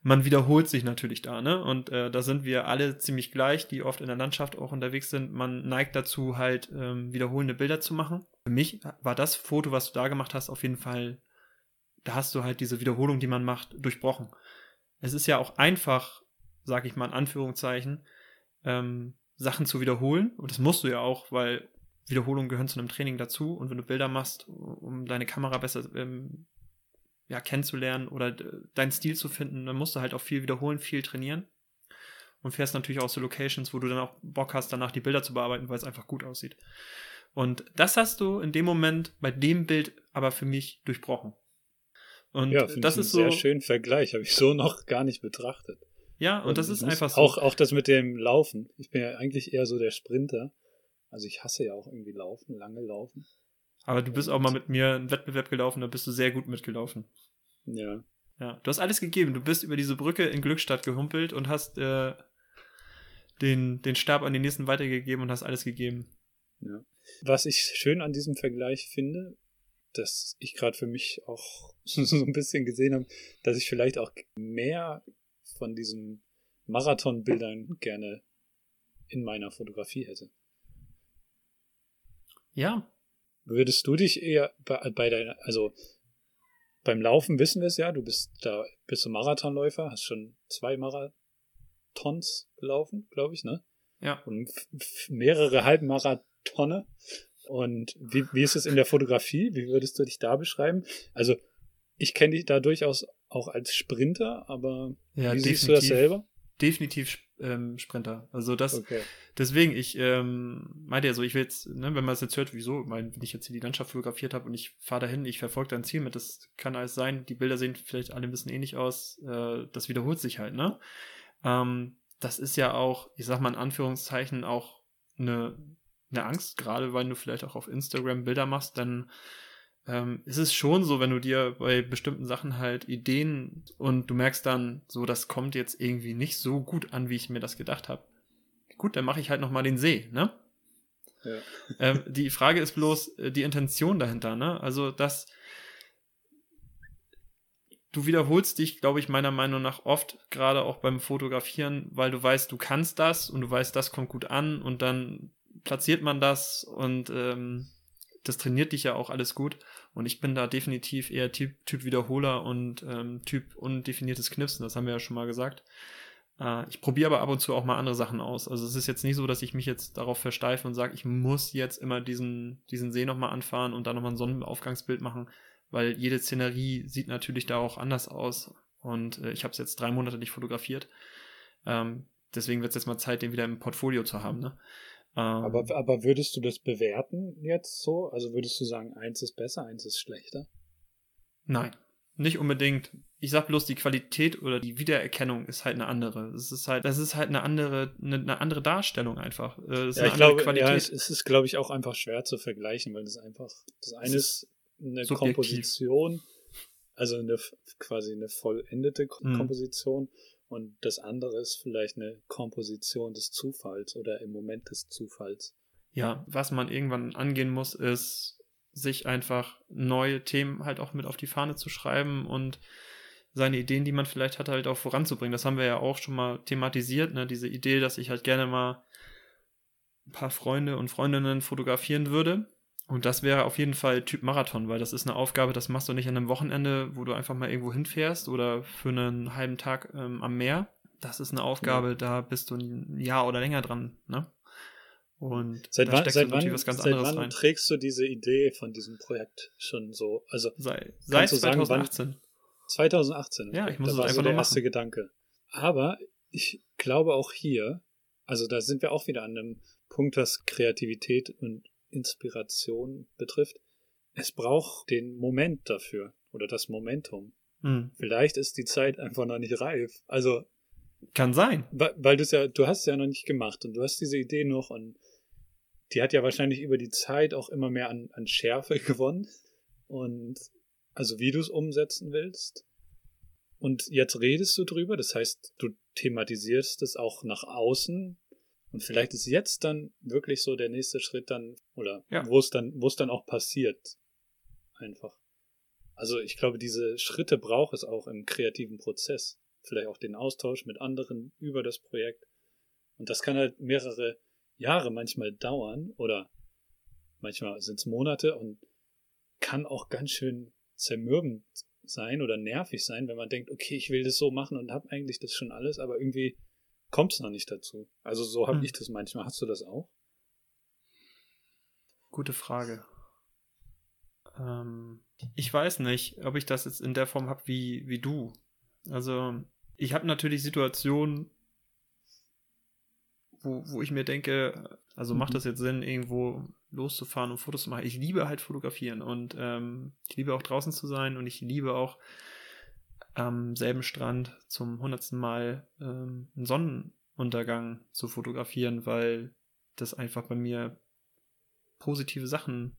Man wiederholt sich natürlich da, ne? Und äh, da sind wir alle ziemlich gleich, die oft in der Landschaft auch unterwegs sind. Man neigt dazu, halt ähm, wiederholende Bilder zu machen. Für mich war das Foto, was du da gemacht hast, auf jeden Fall, da hast du halt diese Wiederholung, die man macht, durchbrochen. Es ist ja auch einfach, sag ich mal in Anführungszeichen, ähm, Sachen zu wiederholen. Und das musst du ja auch, weil Wiederholungen gehören zu einem Training dazu und wenn du Bilder machst, um deine Kamera besser ähm, ja, kennenzulernen oder deinen Stil zu finden, dann musst du halt auch viel wiederholen, viel trainieren und fährst natürlich auch so Locations, wo du dann auch Bock hast, danach die Bilder zu bearbeiten, weil es einfach gut aussieht. Und das hast du in dem Moment bei dem Bild aber für mich durchbrochen. Und ja, das ist so. Sehr schönen Vergleich, habe ich so noch gar nicht betrachtet. Ja, und, und das ist einfach so. Auch, auch das mit dem Laufen. Ich bin ja eigentlich eher so der Sprinter. Also ich hasse ja auch irgendwie Laufen, lange Laufen. Aber du bist auch mal mit mir einen Wettbewerb gelaufen, da bist du sehr gut mitgelaufen. Ja. Ja, du hast alles gegeben. Du bist über diese Brücke in Glückstadt gehumpelt und hast äh, den, den Stab an den nächsten weitergegeben und hast alles gegeben. Ja. Was ich schön an diesem Vergleich finde, dass ich gerade für mich auch so ein bisschen gesehen habe, dass ich vielleicht auch mehr von diesen Marathonbildern gerne in meiner Fotografie hätte. Ja. Würdest du dich eher bei, bei deiner, also beim Laufen wissen wir es ja, du bist da, bist du Marathonläufer, hast schon zwei Marathons gelaufen, glaube ich, ne? Ja. Und mehrere Halbmarathone. Und wie, wie ist es in der Fotografie? Wie würdest du dich da beschreiben? Also, ich kenne dich da durchaus auch als Sprinter, aber ja, wie siehst du das selber? Definitiv ähm, Sprinter. Also das, okay. deswegen, ich ähm, meinte ja so, ich will jetzt, ne, wenn man es jetzt hört, wieso, mein, wenn ich jetzt hier die Landschaft fotografiert habe und ich fahre dahin, ich verfolge dein Ziel mit, das kann alles sein, die Bilder sehen vielleicht alle ein bisschen ähnlich aus, äh, das wiederholt sich halt, ne? Ähm, das ist ja auch, ich sag mal in Anführungszeichen, auch eine, eine Angst, gerade weil du vielleicht auch auf Instagram Bilder machst, dann ähm, ist es schon so, wenn du dir bei bestimmten Sachen halt Ideen und du merkst dann, so, das kommt jetzt irgendwie nicht so gut an, wie ich mir das gedacht habe. Gut, dann mache ich halt nochmal den See, ne? Ja. Ähm, die Frage ist bloß äh, die Intention dahinter, ne? Also, dass du wiederholst dich, glaube ich, meiner Meinung nach oft, gerade auch beim Fotografieren, weil du weißt, du kannst das und du weißt, das kommt gut an und dann platziert man das und ähm, das trainiert dich ja auch alles gut. Und ich bin da definitiv eher Typ, typ Wiederholer und ähm, Typ undefiniertes Knipsen, das haben wir ja schon mal gesagt. Äh, ich probiere aber ab und zu auch mal andere Sachen aus. Also es ist jetzt nicht so, dass ich mich jetzt darauf versteife und sage, ich muss jetzt immer diesen, diesen See nochmal anfahren und da nochmal ein Sonnenaufgangsbild machen, weil jede Szenerie sieht natürlich da auch anders aus. Und äh, ich habe es jetzt drei Monate nicht fotografiert. Ähm, deswegen wird es jetzt mal Zeit, den wieder im Portfolio zu haben. Ne? Ähm, aber, aber würdest du das bewerten jetzt so? Also würdest du sagen, eins ist besser, eins ist schlechter? Nein, nicht unbedingt. Ich sag bloß, die Qualität oder die Wiedererkennung ist halt eine andere. Es ist halt, das ist halt eine andere, eine, eine andere Darstellung einfach. Äh, ja, ich glaube, Qualität. ja, es, ist, glaube ich, auch einfach schwer zu vergleichen, weil das einfach, das eine ist eine subjektiv. Komposition, also eine quasi eine vollendete mhm. Komposition. Mhm. Und das andere ist vielleicht eine Komposition des Zufalls oder im Moment des Zufalls. Ja, was man irgendwann angehen muss, ist, sich einfach neue Themen halt auch mit auf die Fahne zu schreiben und seine Ideen, die man vielleicht hat, halt auch voranzubringen. Das haben wir ja auch schon mal thematisiert, ne? Diese Idee, dass ich halt gerne mal ein paar Freunde und Freundinnen fotografieren würde und das wäre auf jeden Fall Typ Marathon, weil das ist eine Aufgabe, das machst du nicht an einem Wochenende, wo du einfach mal irgendwo hinfährst oder für einen halben Tag ähm, am Meer. Das ist eine Aufgabe, ja. da bist du ein Jahr oder länger dran, ne? Und seit wann, seit wann, was ganz seit anderes wann rein. trägst du diese Idee von diesem Projekt schon so? Also seit, seit 2018. Sagen, 2018. Ja, ich muss da es einfach so der erste machen. Gedanke. Aber ich glaube auch hier, also da sind wir auch wieder an einem Punkt, was Kreativität und Inspiration betrifft, es braucht den Moment dafür oder das Momentum. Mhm. Vielleicht ist die Zeit einfach noch nicht reif. Also kann sein, weil, weil du es ja, du hast es ja noch nicht gemacht und du hast diese Idee noch und die hat ja wahrscheinlich über die Zeit auch immer mehr an, an Schärfe gewonnen und also wie du es umsetzen willst. Und jetzt redest du drüber, das heißt, du thematisierst es auch nach außen. Und vielleicht ist jetzt dann wirklich so der nächste Schritt dann, oder ja. wo es dann, wo es dann auch passiert. Einfach. Also ich glaube, diese Schritte braucht es auch im kreativen Prozess. Vielleicht auch den Austausch mit anderen über das Projekt. Und das kann halt mehrere Jahre manchmal dauern oder manchmal sind es Monate und kann auch ganz schön zermürbend sein oder nervig sein, wenn man denkt, okay, ich will das so machen und habe eigentlich das schon alles, aber irgendwie kommt es noch nicht dazu. Also so habe hm. ich das manchmal. Hast du das auch? Gute Frage. Ähm, ich weiß nicht, ob ich das jetzt in der Form habe wie, wie du. Also ich habe natürlich Situationen, wo, wo ich mir denke, also macht mhm. das jetzt Sinn, irgendwo loszufahren und Fotos zu machen. Ich liebe halt fotografieren und ähm, ich liebe auch draußen zu sein und ich liebe auch am selben Strand zum hundertsten Mal ähm, einen Sonnenuntergang zu fotografieren, weil das einfach bei mir positive Sachen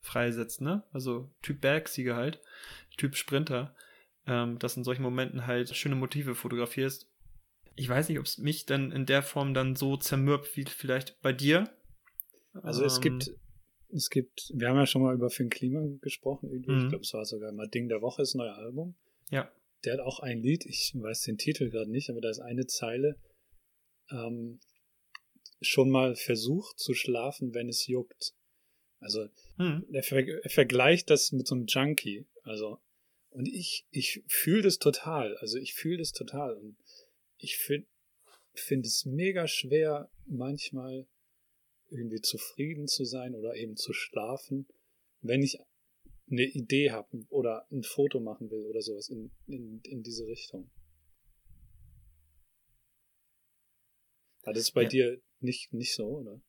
freisetzt, ne? Also Typ Bergsieger halt, Typ Sprinter, ähm, dass in solchen Momenten halt schöne Motive fotografierst. Ich weiß nicht, ob es mich dann in der Form dann so zermürbt wie vielleicht bei dir, also es gibt, ähm. es gibt, wir haben ja schon mal über Finn Kliman gesprochen, irgendwie. Mhm. Ich glaube, es war sogar mal Ding der Woche, das neue Album. Ja. Der hat auch ein Lied, ich weiß den Titel gerade nicht, aber da ist eine Zeile, ähm, schon mal versucht zu schlafen, wenn es juckt. Also mhm. er, ver er, vergleicht das mit so einem Junkie. Also und ich ich fühle das total. Also ich fühle das total und ich finde finde es mega schwer manchmal irgendwie zufrieden zu sein oder eben zu schlafen, wenn ich eine Idee habe oder ein Foto machen will oder sowas in, in, in diese Richtung. War das bei ja. dir nicht, nicht so, oder?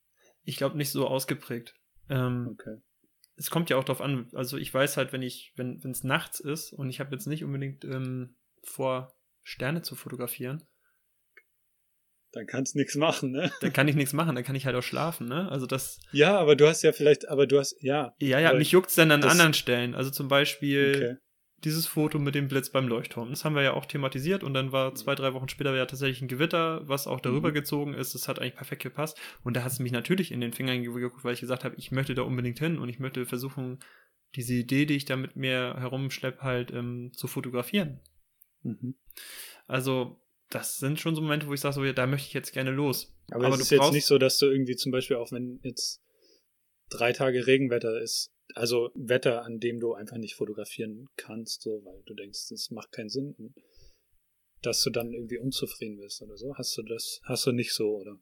Ich glaube nicht so ausgeprägt. Ähm, okay. Es kommt ja auch darauf an, also ich weiß halt, wenn ich, wenn es nachts ist und ich habe jetzt nicht unbedingt ähm, vor, Sterne zu fotografieren, dann kannst du nichts machen, ne? Dann kann ich nichts machen, dann kann ich halt auch schlafen, ne? Also das. Ja, aber du hast ja vielleicht, aber du hast, ja. Ja, ja, mich juckt's dann an anderen Stellen. Also zum Beispiel okay. dieses Foto mit dem Blitz beim Leuchtturm. Das haben wir ja auch thematisiert und dann war zwei, drei Wochen später ja tatsächlich ein Gewitter, was auch darüber mhm. gezogen ist. Das hat eigentlich perfekt gepasst. Und da hat es mich natürlich in den Fingern geguckt, weil ich gesagt habe, ich möchte da unbedingt hin und ich möchte versuchen, diese Idee, die ich da mit mir herumschlepp, halt ähm, zu fotografieren. Mhm. Also das sind schon so Momente, wo ich sage, so, ja, da möchte ich jetzt gerne los. Aber, Aber es ist jetzt nicht so, dass du irgendwie zum Beispiel auch, wenn jetzt drei Tage Regenwetter ist, also Wetter, an dem du einfach nicht fotografieren kannst, so, weil du denkst, das macht keinen Sinn, dass du dann irgendwie unzufrieden bist oder so. Hast du das, hast du nicht so, oder?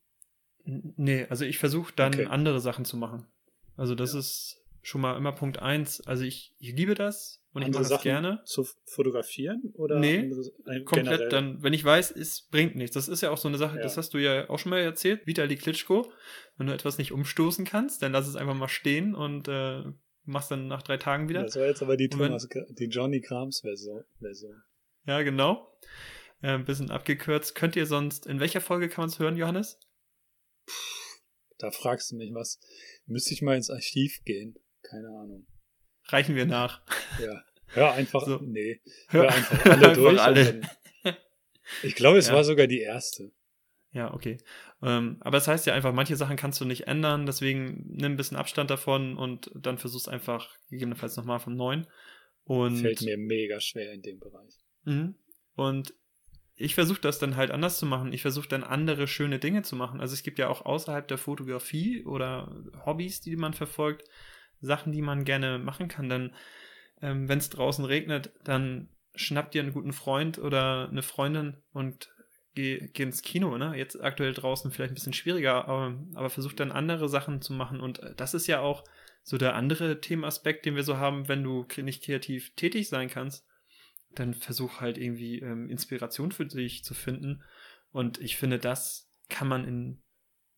Nee, also ich versuche dann okay. andere Sachen zu machen. Also das ja. ist schon mal immer Punkt eins. Also ich, ich liebe das, und ich mache das gerne. Zu fotografieren oder? Nee, andere, äh, komplett generell? dann, wenn ich weiß, es bringt nichts. Das ist ja auch so eine Sache, ja. das hast du ja auch schon mal erzählt, Vitali Klitschko. Wenn du etwas nicht umstoßen kannst, dann lass es einfach mal stehen und äh, machst dann nach drei Tagen wieder. Das war jetzt aber die Thomas, wenn, die Johnny Krams Version. Ja, genau. Äh, ein bisschen abgekürzt. Könnt ihr sonst, in welcher Folge kann man es hören, Johannes? Puh, da fragst du mich was. Müsste ich mal ins Archiv gehen. Keine Ahnung reichen wir nach. Ja. Hör einfach, so. nee. Hör, hör einfach alle einfach durch. Alle. Dann, ich glaube, es ja. war sogar die erste. Ja, okay. Ähm, aber das heißt ja einfach, manche Sachen kannst du nicht ändern, deswegen nimm ein bisschen Abstand davon und dann versuchst einfach gegebenenfalls nochmal von neun. Und Fällt mir mega schwer in dem Bereich. Mhm. Und ich versuche das dann halt anders zu machen. Ich versuche dann andere schöne Dinge zu machen. Also es gibt ja auch außerhalb der Fotografie oder Hobbys, die man verfolgt, Sachen, die man gerne machen kann. Dann, ähm, wenn es draußen regnet, dann schnappt dir einen guten Freund oder eine Freundin und geh, geh ins Kino. Ne? Jetzt aktuell draußen vielleicht ein bisschen schwieriger, aber, aber versuch dann andere Sachen zu machen. Und äh, das ist ja auch so der andere Themenaspekt, den wir so haben, wenn du nicht kreativ tätig sein kannst, dann versuch halt irgendwie ähm, Inspiration für dich zu finden. Und ich finde, das kann man in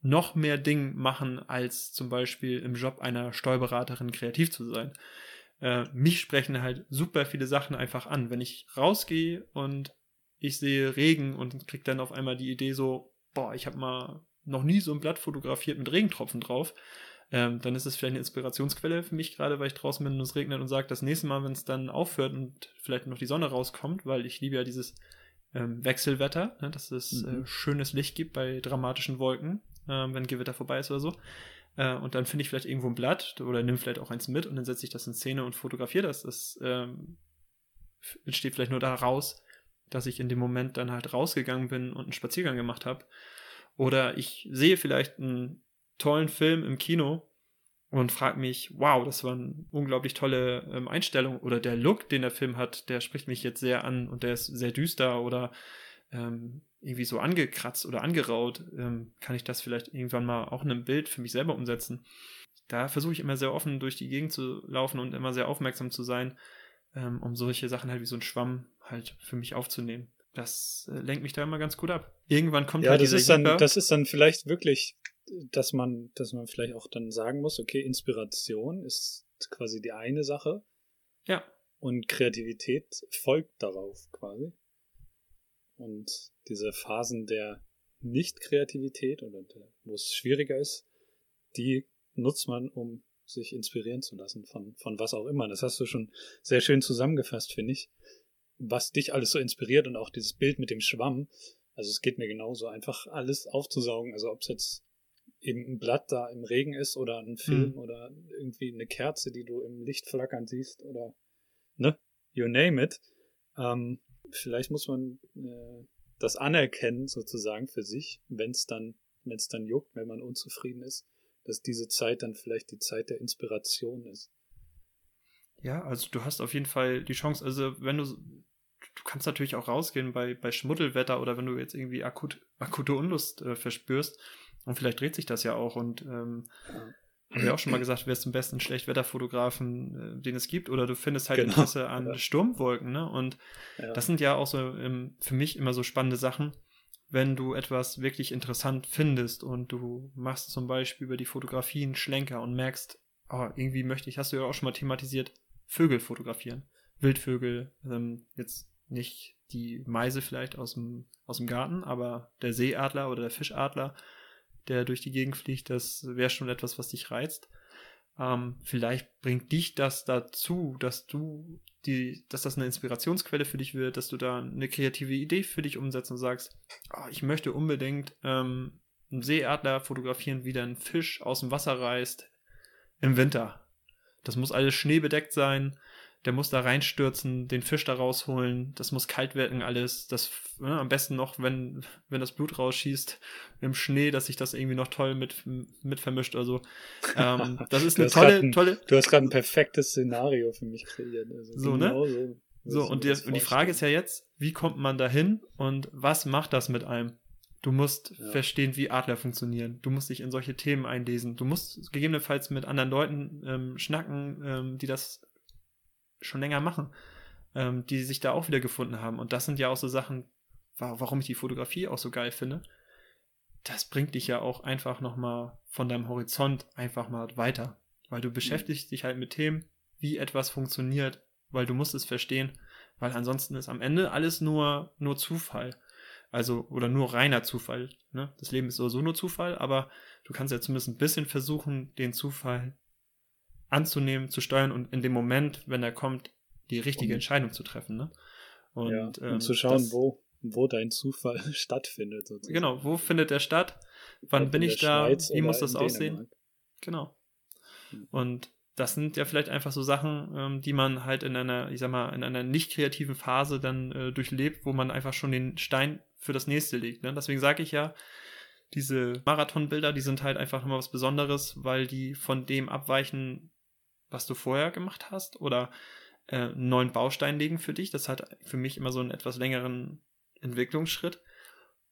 noch mehr Ding machen, als zum Beispiel im Job einer Steuerberaterin kreativ zu sein. Äh, mich sprechen halt super viele Sachen einfach an. Wenn ich rausgehe und ich sehe Regen und krieg dann auf einmal die Idee so, boah, ich habe mal noch nie so ein Blatt fotografiert mit Regentropfen drauf. ähm, dann ist es vielleicht eine Inspirationsquelle für mich gerade, weil ich draußen bin und es regnet und sage, das nächste Mal, wenn es dann aufhört und vielleicht noch die Sonne rauskommt, weil ich liebe ja dieses ähm, Wechselwetter, ne, dass es äh, mhm. äh, schönes Licht gibt bei dramatischen Wolken, äh, wenn Gewitter vorbei ist oder so. Äh, und dann finde ich vielleicht irgendwo ein Blatt oder nehme vielleicht auch eins mit und dann setze ich das in Szene und fotografiere das. Das ähm, entsteht vielleicht nur daraus, dass ich in dem Moment dann halt rausgegangen bin und einen Spaziergang gemacht habe. Oder ich sehe vielleicht einen tollen Film im Kino und frage mich, wow, das war eine unglaublich tolle ähm, Einstellung oder der Look, den der Film hat, der spricht mich jetzt sehr an und der ist sehr düster oder ähm, irgendwie so angekratzt oder angeraut, ähm, kann ich das vielleicht irgendwann mal auch in einem Bild für mich selber umsetzen. Da versuche ich immer sehr offen durch die Gegend zu laufen und immer sehr aufmerksam zu sein, ähm, um solche Sachen halt wie so ein Schwamm halt für mich aufzunehmen. Das äh, lenkt mich da immer ganz gut ab. Irgendwann kommt ja, halt das ist dann, das ist dann vielleicht wirklich dass man, dass man vielleicht auch dann sagen muss, okay, Inspiration ist quasi die eine Sache. Ja. Und Kreativität folgt darauf quasi. Und diese Phasen der Nicht-Kreativität oder der, wo es schwieriger ist, die nutzt man, um sich inspirieren zu lassen von, von was auch immer. Das hast du schon sehr schön zusammengefasst, finde ich. Was dich alles so inspiriert und auch dieses Bild mit dem Schwamm. Also es geht mir genauso, einfach alles aufzusaugen. Also ob es jetzt eben ein Blatt da im Regen ist oder ein Film mhm. oder irgendwie eine Kerze, die du im Licht flackern siehst oder ne, you name it. Ähm, vielleicht muss man äh, das anerkennen sozusagen für sich, wenn es dann, wenn es dann juckt, wenn man unzufrieden ist, dass diese Zeit dann vielleicht die Zeit der Inspiration ist. Ja, also du hast auf jeden Fall die Chance, also wenn du du kannst natürlich auch rausgehen bei, bei Schmuddelwetter oder wenn du jetzt irgendwie akut, akute Unlust äh, verspürst, und vielleicht dreht sich das ja auch und ähm, haben wir auch schon mal gesagt, wer ist zum besten Schlechtwetterfotografen, äh, den es gibt, oder du findest halt genau. Interesse an ja. Sturmwolken, ne? Und ja. das sind ja auch so ähm, für mich immer so spannende Sachen, wenn du etwas wirklich interessant findest und du machst zum Beispiel über die Fotografie einen Schlenker und merkst, oh, irgendwie möchte ich, hast du ja auch schon mal thematisiert, Vögel fotografieren. Wildvögel, ähm, jetzt nicht die Meise vielleicht aus dem, aus dem Garten, aber der Seeadler oder der Fischadler der durch die Gegend fliegt, das wäre schon etwas, was dich reizt. Ähm, vielleicht bringt dich das dazu, dass du die, dass das eine Inspirationsquelle für dich wird, dass du da eine kreative Idee für dich umsetzt und sagst, oh, ich möchte unbedingt ähm, einen Seeadler fotografieren, wie der ein Fisch aus dem Wasser reißt im Winter. Das muss alles schneebedeckt sein der muss da reinstürzen, den Fisch da rausholen, das muss kalt werden alles, das ne, am besten noch, wenn, wenn das Blut rausschießt im Schnee, dass sich das irgendwie noch toll mit, mit vermischt. Also ähm, das ist eine tolle, ein, tolle. Du hast gerade ein perfektes Szenario für mich kreiert. Also so, ne? Genau so, so und, die, und die Frage ist ja jetzt, wie kommt man da hin und was macht das mit einem? Du musst ja. verstehen, wie Adler funktionieren. Du musst dich in solche Themen einlesen. Du musst gegebenenfalls mit anderen Leuten ähm, schnacken, ähm, die das schon länger machen, ähm, die sich da auch wieder gefunden haben. Und das sind ja auch so Sachen, warum ich die Fotografie auch so geil finde. Das bringt dich ja auch einfach nochmal von deinem Horizont einfach mal weiter. Weil du beschäftigst dich halt mit Themen, wie etwas funktioniert, weil du musst es verstehen, weil ansonsten ist am Ende alles nur, nur Zufall. Also, oder nur reiner Zufall. Ne? Das Leben ist sowieso nur Zufall, aber du kannst ja zumindest ein bisschen versuchen, den Zufall anzunehmen, zu steuern und in dem Moment, wenn er kommt, die richtige und, Entscheidung zu treffen. Ne? Und, ja, und ähm, zu schauen, das, wo, wo dein Zufall stattfindet. Sozusagen. Genau, wo findet er statt? Wann Ob bin ich da? Wie muss das aussehen? Dänemark. Genau. Hm. Und das sind ja vielleicht einfach so Sachen, ähm, die man halt in einer, ich sag mal, in einer nicht kreativen Phase dann äh, durchlebt, wo man einfach schon den Stein für das nächste legt. Ne? Deswegen sage ich ja, diese Marathonbilder, die sind halt einfach immer was Besonderes, weil die von dem abweichen, was du vorher gemacht hast oder äh, einen neuen Baustein legen für dich. Das hat für mich immer so einen etwas längeren Entwicklungsschritt.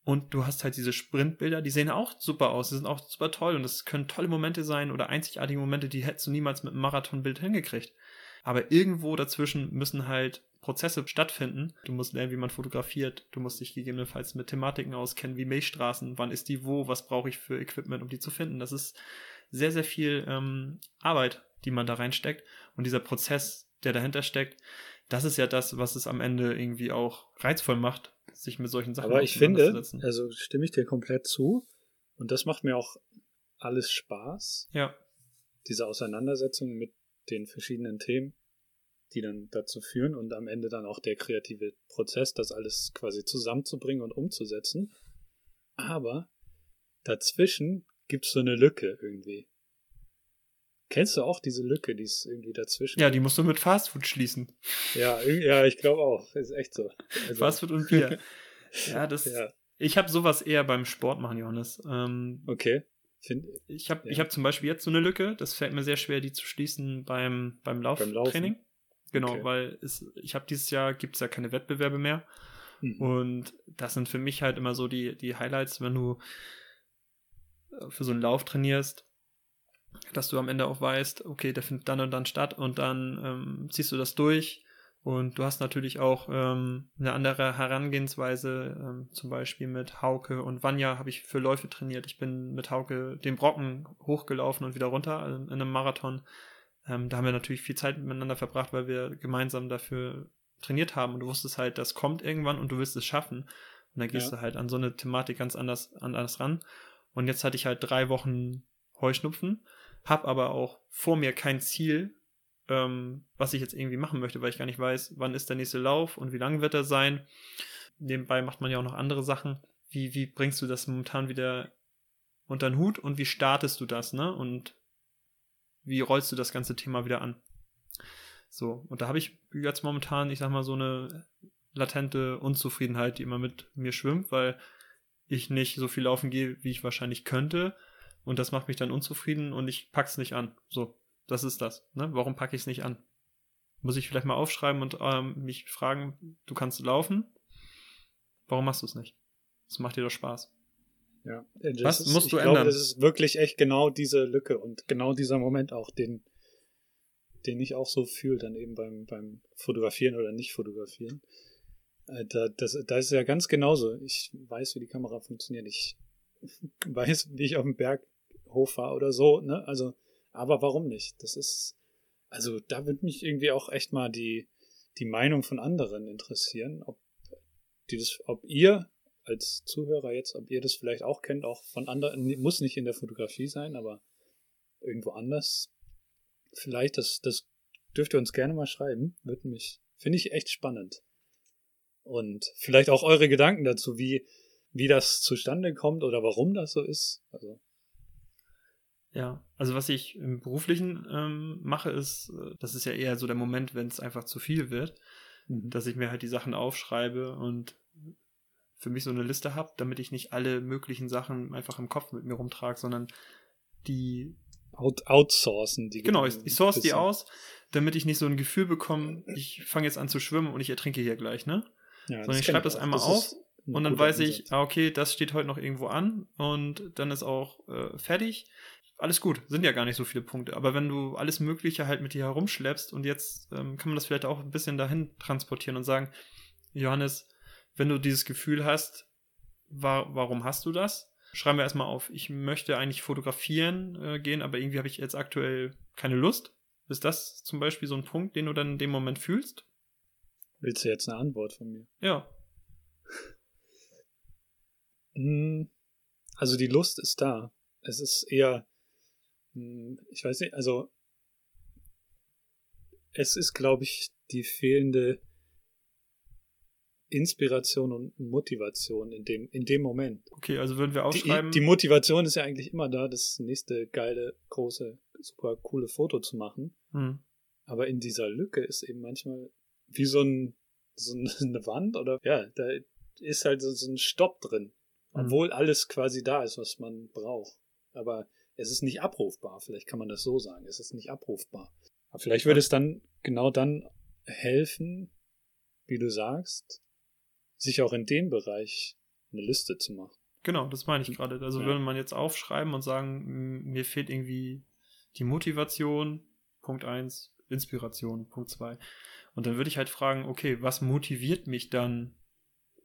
Und du hast halt diese Sprintbilder, die sehen auch super aus, die sind auch super toll und das können tolle Momente sein oder einzigartige Momente, die hättest du niemals mit einem Marathonbild hingekriegt. Aber irgendwo dazwischen müssen halt Prozesse stattfinden. Du musst lernen, wie man fotografiert. Du musst dich gegebenenfalls mit Thematiken auskennen, wie Milchstraßen. Wann ist die wo? Was brauche ich für Equipment, um die zu finden? Das ist sehr, sehr viel ähm, Arbeit, die man da reinsteckt. Und dieser Prozess, der dahinter steckt, das ist ja das, was es am Ende irgendwie auch reizvoll macht, sich mit solchen Sachen Aber ich finde, also stimme ich dir komplett zu. Und das macht mir auch alles Spaß. Ja. diese Auseinandersetzung mit den verschiedenen Themen, die dann dazu führen und am Ende dann auch der kreative Prozess, das alles quasi zusammenzubringen und umzusetzen. Aber dazwischen gibt es so eine Lücke irgendwie. Kennst du auch diese Lücke, die ist irgendwie dazwischen? Ja, die musst du mit Fastfood schließen. Ja, ja, ich glaube auch. Ist echt so. Also, Fastfood und Bier. ja, das. Ja. Ich habe sowas eher beim Sport machen, Johannes. Ähm, okay. Find, ich habe ja. hab zum Beispiel jetzt so eine Lücke. Das fällt mir sehr schwer, die zu schließen beim, beim Lauftraining. Genau, okay. weil es, ich habe dieses Jahr gibt es ja keine Wettbewerbe mehr. Mhm. Und das sind für mich halt immer so die, die Highlights, wenn du äh, für so einen Lauf trainierst dass du am Ende auch weißt, okay, der findet dann und dann statt und dann ähm, ziehst du das durch und du hast natürlich auch ähm, eine andere Herangehensweise, ähm, zum Beispiel mit Hauke und Vanya habe ich für Läufe trainiert. Ich bin mit Hauke den Brocken hochgelaufen und wieder runter in, in einem Marathon. Ähm, da haben wir natürlich viel Zeit miteinander verbracht, weil wir gemeinsam dafür trainiert haben und du wusstest halt, das kommt irgendwann und du willst es schaffen. Und dann gehst ja. du halt an so eine Thematik ganz anders, anders ran. Und jetzt hatte ich halt drei Wochen Heuschnupfen habe aber auch vor mir kein Ziel, ähm, was ich jetzt irgendwie machen möchte, weil ich gar nicht weiß, wann ist der nächste Lauf und wie lang wird er sein. Nebenbei macht man ja auch noch andere Sachen. Wie, wie bringst du das momentan wieder unter den Hut und wie startest du das, ne? Und wie rollst du das ganze Thema wieder an? So, und da habe ich jetzt momentan, ich sag mal, so eine latente Unzufriedenheit, die immer mit mir schwimmt, weil ich nicht so viel laufen gehe, wie ich wahrscheinlich könnte und das macht mich dann unzufrieden und ich pack's nicht an. So, das ist das. Ne? Warum packe ich es nicht an? Muss ich vielleicht mal aufschreiben und ähm, mich fragen, du kannst laufen? Warum machst du es nicht? Das macht dir doch Spaß. Ja, Was ist, musst du ich ändern? Glaube, das ist wirklich echt genau diese Lücke und genau dieser Moment auch, den, den ich auch so fühle, dann eben beim, beim Fotografieren oder nicht fotografieren. Äh, da, das, da ist es ja ganz genauso. Ich weiß, wie die Kamera funktioniert. Ich weiß, wie ich auf dem Berg hochfahre oder so, ne? Also, aber warum nicht? Das ist, also da würde mich irgendwie auch echt mal die, die Meinung von anderen interessieren, ob die das, ob ihr als Zuhörer jetzt, ob ihr das vielleicht auch kennt, auch von anderen, muss nicht in der Fotografie sein, aber irgendwo anders. Vielleicht, das, das dürft ihr uns gerne mal schreiben. Würde mich, finde ich echt spannend. Und vielleicht auch eure Gedanken dazu, wie, wie das zustande kommt oder warum das so ist. Also ja, also was ich im Beruflichen ähm, mache, ist, äh, das ist ja eher so der Moment, wenn es einfach zu viel wird, mhm. dass ich mir halt die Sachen aufschreibe und für mich so eine Liste habe, damit ich nicht alle möglichen Sachen einfach im Kopf mit mir rumtrage, sondern die Out outsourcen. Die genau, ich, ich source die aus, damit ich nicht so ein Gefühl bekomme, ich fange jetzt an zu schwimmen und ich ertrinke hier gleich, ne? Ja, sondern ich schreibe das einmal das auf und dann weiß ich, ah, okay, das steht heute noch irgendwo an und dann ist auch äh, fertig alles gut, sind ja gar nicht so viele Punkte. Aber wenn du alles Mögliche halt mit dir herumschleppst und jetzt ähm, kann man das vielleicht auch ein bisschen dahin transportieren und sagen, Johannes, wenn du dieses Gefühl hast, wa warum hast du das? Schreiben wir erstmal auf, ich möchte eigentlich fotografieren äh, gehen, aber irgendwie habe ich jetzt aktuell keine Lust. Ist das zum Beispiel so ein Punkt, den du dann in dem Moment fühlst? Willst du jetzt eine Antwort von mir? Ja. Hm, also die Lust ist da. Es ist eher, ich weiß nicht, also es ist, glaube ich, die fehlende Inspiration und Motivation in dem, in dem Moment. Okay, also würden wir aufschreiben. Die, die Motivation ist ja eigentlich immer da, das nächste geile, große, super coole Foto zu machen. Hm. Aber in dieser Lücke ist eben manchmal wie so, ein, so eine Wand oder ja, da ist halt so, ein Stopp drin. Hm. Obwohl alles quasi da ist, was man braucht. Aber es ist nicht abrufbar. Vielleicht kann man das so sagen. Es ist nicht abrufbar. Aber vielleicht würde es dann genau dann helfen, wie du sagst, sich auch in dem Bereich eine Liste zu machen. Genau, das meine ich gerade. Also ja. würde man jetzt aufschreiben und sagen, mir fehlt irgendwie die Motivation, Punkt 1, Inspiration, Punkt 2. Und dann würde ich halt fragen, okay, was motiviert mich dann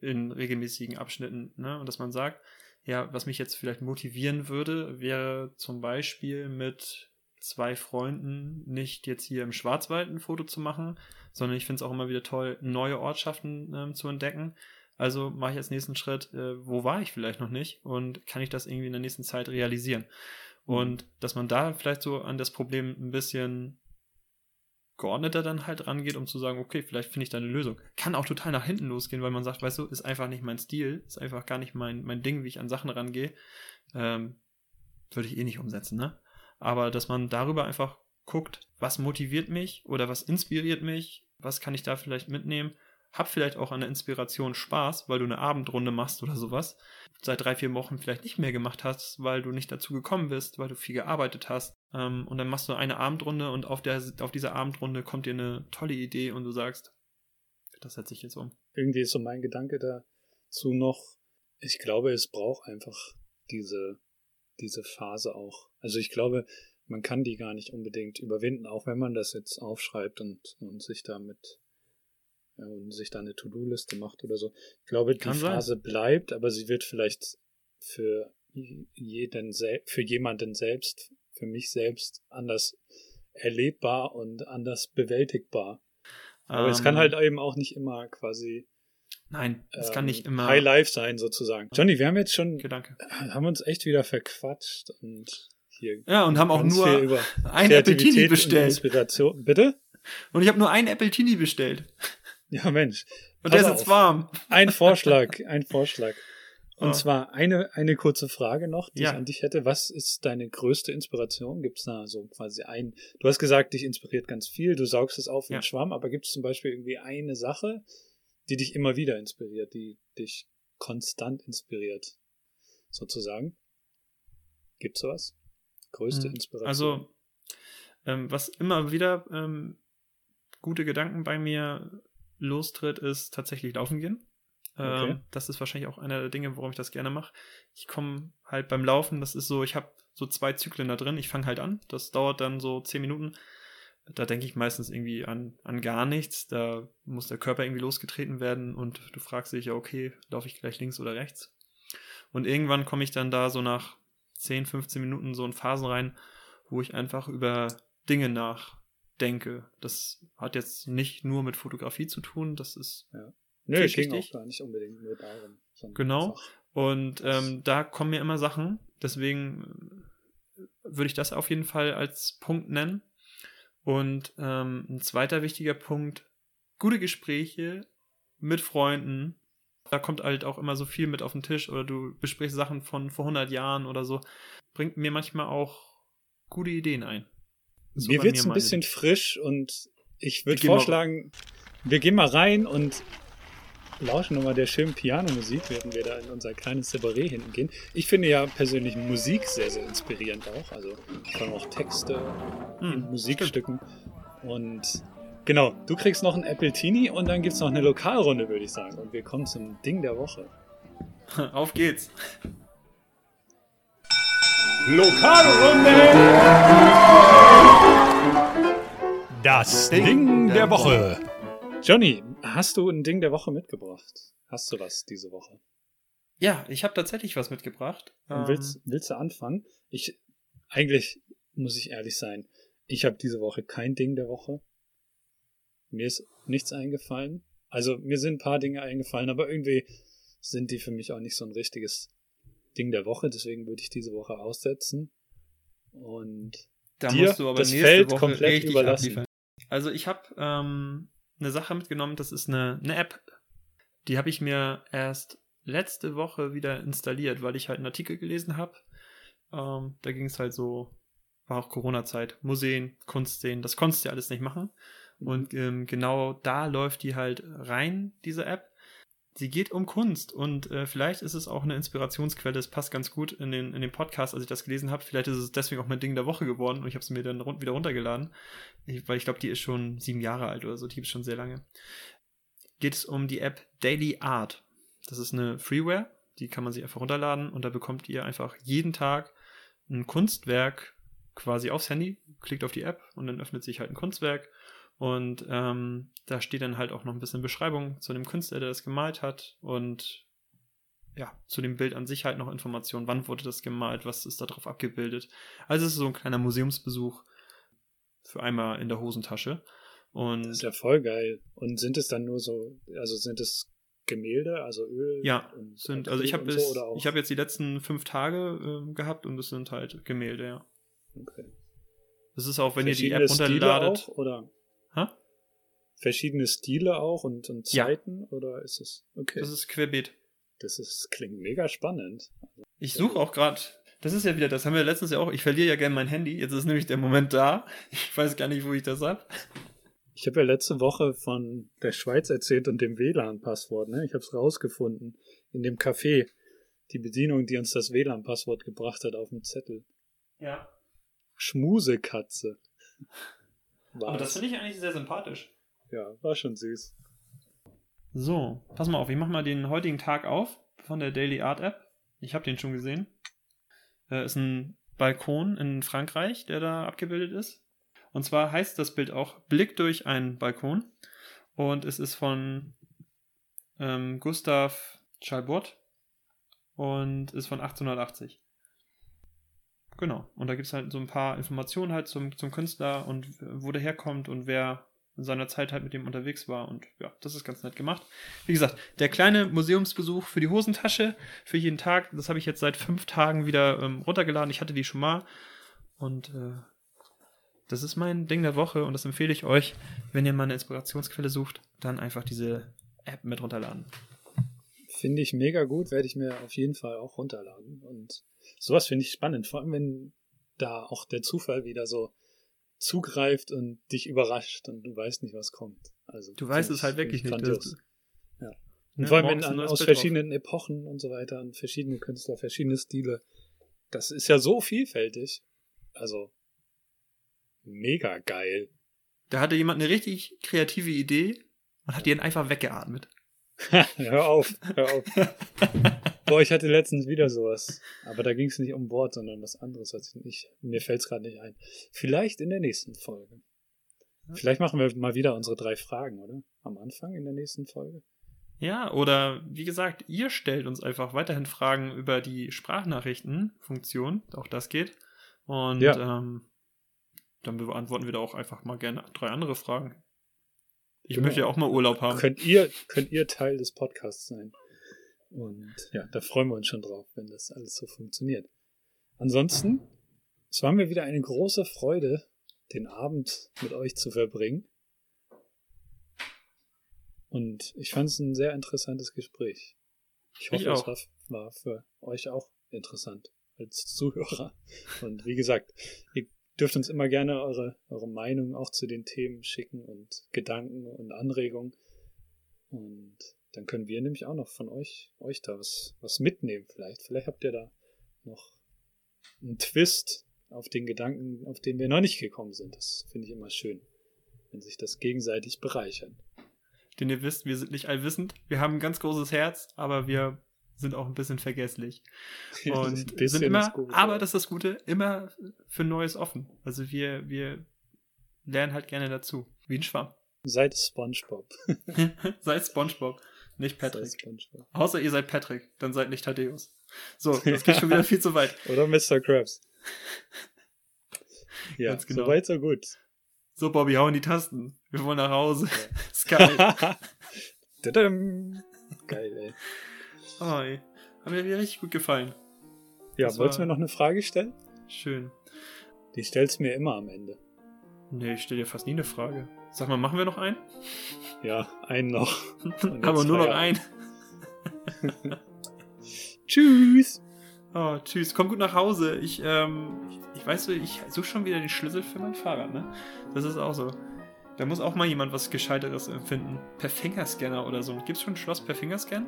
in regelmäßigen Abschnitten? Ne? Und dass man sagt, ja, was mich jetzt vielleicht motivieren würde, wäre zum Beispiel mit zwei Freunden nicht jetzt hier im Schwarzwald ein Foto zu machen, sondern ich finde es auch immer wieder toll, neue Ortschaften ähm, zu entdecken. Also mache ich als nächsten Schritt, äh, wo war ich vielleicht noch nicht und kann ich das irgendwie in der nächsten Zeit realisieren? Und dass man da vielleicht so an das Problem ein bisschen geordneter dann halt rangeht, um zu sagen, okay, vielleicht finde ich da eine Lösung. Kann auch total nach hinten losgehen, weil man sagt, weißt du, ist einfach nicht mein Stil, ist einfach gar nicht mein, mein Ding, wie ich an Sachen rangehe. Ähm, würde ich eh nicht umsetzen, ne? Aber dass man darüber einfach guckt, was motiviert mich oder was inspiriert mich, was kann ich da vielleicht mitnehmen hab vielleicht auch an der Inspiration Spaß, weil du eine Abendrunde machst oder sowas. Seit drei, vier Wochen vielleicht nicht mehr gemacht hast, weil du nicht dazu gekommen bist, weil du viel gearbeitet hast. Ähm, und dann machst du eine Abendrunde und auf, der, auf dieser Abendrunde kommt dir eine tolle Idee und du sagst, das setze ich jetzt um. Irgendwie ist so mein Gedanke dazu noch, ich glaube, es braucht einfach diese, diese Phase auch. Also ich glaube, man kann die gar nicht unbedingt überwinden, auch wenn man das jetzt aufschreibt und, und sich damit und sich da eine To-Do-Liste macht oder so. Ich glaube, die Phase sein. bleibt, aber sie wird vielleicht für jeden, für jemanden selbst, für mich selbst anders erlebbar und anders bewältigbar. Aber um, es kann ähm. halt eben auch nicht immer quasi Nein, es ähm, kann nicht immer High Life sein sozusagen. Johnny, wir haben jetzt schon Gedanke. haben uns echt wieder verquatscht und hier Ja, und haben auch nur ein Appletini bestellt. Inspiration. Bitte? Und ich habe nur ein Appletini bestellt. Ja, Mensch. Und der ist jetzt warm. Ein Vorschlag, ein Vorschlag. Und oh. zwar eine, eine kurze Frage noch, die ja. ich an dich hätte. Was ist deine größte Inspiration? Gibt es da so quasi ein, du hast gesagt, dich inspiriert ganz viel, du saugst es auf wie ja. ein Schwamm, aber gibt es zum Beispiel irgendwie eine Sache, die dich immer wieder inspiriert, die dich konstant inspiriert, sozusagen? Gibt es sowas? Größte hm. Inspiration? Also, ähm, was immer wieder ähm, gute Gedanken bei mir lostritt, ist tatsächlich laufen gehen. Okay. Ähm, das ist wahrscheinlich auch einer der Dinge, warum ich das gerne mache. Ich komme halt beim Laufen, das ist so, ich habe so zwei Zyklen da drin. Ich fange halt an, das dauert dann so zehn Minuten. Da denke ich meistens irgendwie an, an gar nichts. Da muss der Körper irgendwie losgetreten werden und du fragst dich ja, okay, laufe ich gleich links oder rechts? Und irgendwann komme ich dann da so nach 10, 15 Minuten so in Phasen rein, wo ich einfach über Dinge nach denke. Das hat jetzt nicht nur mit Fotografie zu tun, das ist. Ja. Ich ging auch gar nicht unbedingt nur darum. Genau. Und ähm, da kommen mir immer Sachen. Deswegen äh, würde ich das auf jeden Fall als Punkt nennen. Und ähm, ein zweiter wichtiger Punkt, gute Gespräche mit Freunden. Da kommt halt auch immer so viel mit auf den Tisch oder du besprichst Sachen von vor 100 Jahren oder so. Bringt mir manchmal auch gute Ideen ein. So mir wird's ein bisschen frisch und ich würde vorschlagen, wir gehen mal rein und lauschen nochmal der schönen Pianomusik, während wir da in unser kleines Separé hinten gehen. Ich finde ja persönlich Musik sehr, sehr inspirierend auch. Also vor allem auch Texte hm, in Musikstücken. Und genau, du kriegst noch ein Apple Teenie und dann gibt's noch eine Lokalrunde, würde ich sagen. Und wir kommen zum Ding der Woche. Auf geht's. Lokalrunde! Das Ding der Woche. Johnny, hast du ein Ding der Woche mitgebracht? Hast du was diese Woche? Ja, ich habe tatsächlich was mitgebracht. Willst, willst du anfangen? Ich, eigentlich muss ich ehrlich sein, ich habe diese Woche kein Ding der Woche. Mir ist nichts eingefallen. Also mir sind ein paar Dinge eingefallen, aber irgendwie sind die für mich auch nicht so ein richtiges Ding der Woche, deswegen würde ich diese Woche aussetzen. Und da dir musst du aber das Feld Woche komplett überlassen. Abliefern. Also ich habe ähm, eine Sache mitgenommen, das ist eine, eine App, die habe ich mir erst letzte Woche wieder installiert, weil ich halt einen Artikel gelesen habe. Ähm, da ging es halt so, war auch Corona-Zeit, Museen, Kunstszenen, das konntest du ja alles nicht machen. Und ähm, genau da läuft die halt rein, diese App sie geht um Kunst und äh, vielleicht ist es auch eine Inspirationsquelle. Es passt ganz gut in den, in den Podcast, als ich das gelesen habe. Vielleicht ist es deswegen auch mein Ding der Woche geworden und ich habe es mir dann rund, wieder runtergeladen, ich, weil ich glaube, die ist schon sieben Jahre alt oder so, die gibt schon sehr lange. Geht es um die App Daily Art. Das ist eine Freeware, die kann man sich einfach runterladen und da bekommt ihr einfach jeden Tag ein Kunstwerk quasi aufs Handy, klickt auf die App und dann öffnet sich halt ein Kunstwerk und ähm, da steht dann halt auch noch ein bisschen Beschreibung zu dem Künstler, der das gemalt hat und ja, zu dem Bild an sich halt noch Informationen. Wann wurde das gemalt? Was ist da drauf abgebildet? Also es ist so ein kleiner Museumsbesuch für einmal in der Hosentasche. Und das ist ja voll geil. Und sind es dann nur so, also sind es Gemälde, also Öl? Ja, sind, also ich habe so, ich habe jetzt die letzten fünf Tage äh, gehabt und es sind halt Gemälde, ja. Okay. Das ist auch, wenn ihr die App runterladet. Auch, oder? Ha? Verschiedene Stile auch und, und Zeiten? Ja. Oder ist es? Okay. Das ist querbeet. Das ist, klingt mega spannend. Ich suche auch gerade, das ist ja wieder, das haben wir letztens ja auch, ich verliere ja gerne mein Handy. Jetzt ist nämlich der Moment da. Ich weiß gar nicht, wo ich das hab. Ich habe ja letzte Woche von der Schweiz erzählt und dem WLAN-Passwort. Ne? Ich habe es rausgefunden in dem Café. Die Bedienung, die uns das WLAN-Passwort gebracht hat auf dem Zettel. Ja. Schmusekatze. Aber das finde ich eigentlich sehr sympathisch. Ja, war schon süß. So, pass mal auf, ich mache mal den heutigen Tag auf von der Daily Art App. Ich habe den schon gesehen. Äh, ist ein Balkon in Frankreich, der da abgebildet ist. Und zwar heißt das Bild auch Blick durch einen Balkon. Und es ist von ähm, Gustav Chalbot und ist von 1880. Genau. Und da gibt es halt so ein paar Informationen halt zum, zum Künstler und wo der herkommt und wer in seiner Zeit halt mit dem unterwegs war. Und ja, das ist ganz nett gemacht. Wie gesagt, der kleine Museumsbesuch für die Hosentasche für jeden Tag, das habe ich jetzt seit fünf Tagen wieder ähm, runtergeladen. Ich hatte die schon mal. Und äh, das ist mein Ding der Woche und das empfehle ich euch, wenn ihr mal eine Inspirationsquelle sucht, dann einfach diese App mit runterladen. Finde ich mega gut, werde ich mir auf jeden Fall auch runterladen. Und sowas finde ich spannend, vor allem wenn da auch der Zufall wieder so zugreift und dich überrascht und du weißt nicht, was kommt. Also du weißt es halt wirklich nicht. Das, ja. Und ne, vor allem wenn, aus verschiedenen auf. Epochen und so weiter und verschiedene Künstler, verschiedene Stile. Das ist ja so vielfältig. Also mega geil. Da hatte jemand eine richtig kreative Idee und hat die dann einfach weggeatmet. hör auf, hör auf. Boah, ich hatte letztens wieder sowas. Aber da ging es nicht um Bord, sondern was anderes. Was ich mir fällt es gerade nicht ein. Vielleicht in der nächsten Folge. Vielleicht machen wir mal wieder unsere drei Fragen, oder? Am Anfang in der nächsten Folge. Ja, oder wie gesagt, ihr stellt uns einfach weiterhin Fragen über die Sprachnachrichten-Funktion. Auch das geht. Und ja. ähm, dann beantworten wir da auch einfach mal gerne drei andere Fragen. Ich genau. möchte ja auch mal Urlaub haben. Könnt ihr, könnt ihr Teil des Podcasts sein. Und ja, da freuen wir uns schon drauf, wenn das alles so funktioniert. Ansonsten, es war mir wieder eine große Freude, den Abend mit euch zu verbringen. Und ich fand es ein sehr interessantes Gespräch. Ich hoffe, ich es war, für euch auch interessant als Zuhörer. Und wie gesagt, ihr dürft uns immer gerne eure, eure Meinung auch zu den Themen schicken und Gedanken und Anregungen. Und dann können wir nämlich auch noch von euch, euch da was, was mitnehmen vielleicht. Vielleicht habt ihr da noch einen Twist auf den Gedanken, auf den wir noch nicht gekommen sind. Das finde ich immer schön, wenn sich das gegenseitig bereichern. Denn ihr wisst, wir sind nicht allwissend. Wir haben ein ganz großes Herz, aber wir sind auch ein bisschen vergesslich. Und bisschen sind immer, gut, aber das ist das Gute, immer für Neues offen. Also wir, wir lernen halt gerne dazu. Wie ein Schwamm. Seid Spongebob. seid Spongebob, nicht Patrick. Außer ihr seid Patrick, dann seid nicht Thaddeus. So, das geht schon wieder viel zu weit. Oder Mr. Krabs. ja, Ganz genau. so weit, so gut. So, Bobby, hau in die Tasten. Wir wollen nach Hause. Ja. Sky. Geil, ey. Oh, ey. Hat mir richtig gut gefallen. Ja, das wolltest du mir noch eine Frage stellen? Schön. Die stellst du mir immer am Ende. Nee, ich stelle dir fast nie eine Frage. Sag mal, machen wir noch einen? Ja, einen noch. Aber nur noch einen. tschüss. Oh, tschüss. Komm gut nach Hause. Ich, ähm, ich, ich weiß so, ich suche schon wieder den Schlüssel für mein Fahrrad, ne? Das ist auch so. Da muss auch mal jemand was Gescheiteres empfinden. Per Fingerscanner oder so. Gibt's schon ein Schloss per Fingerscan?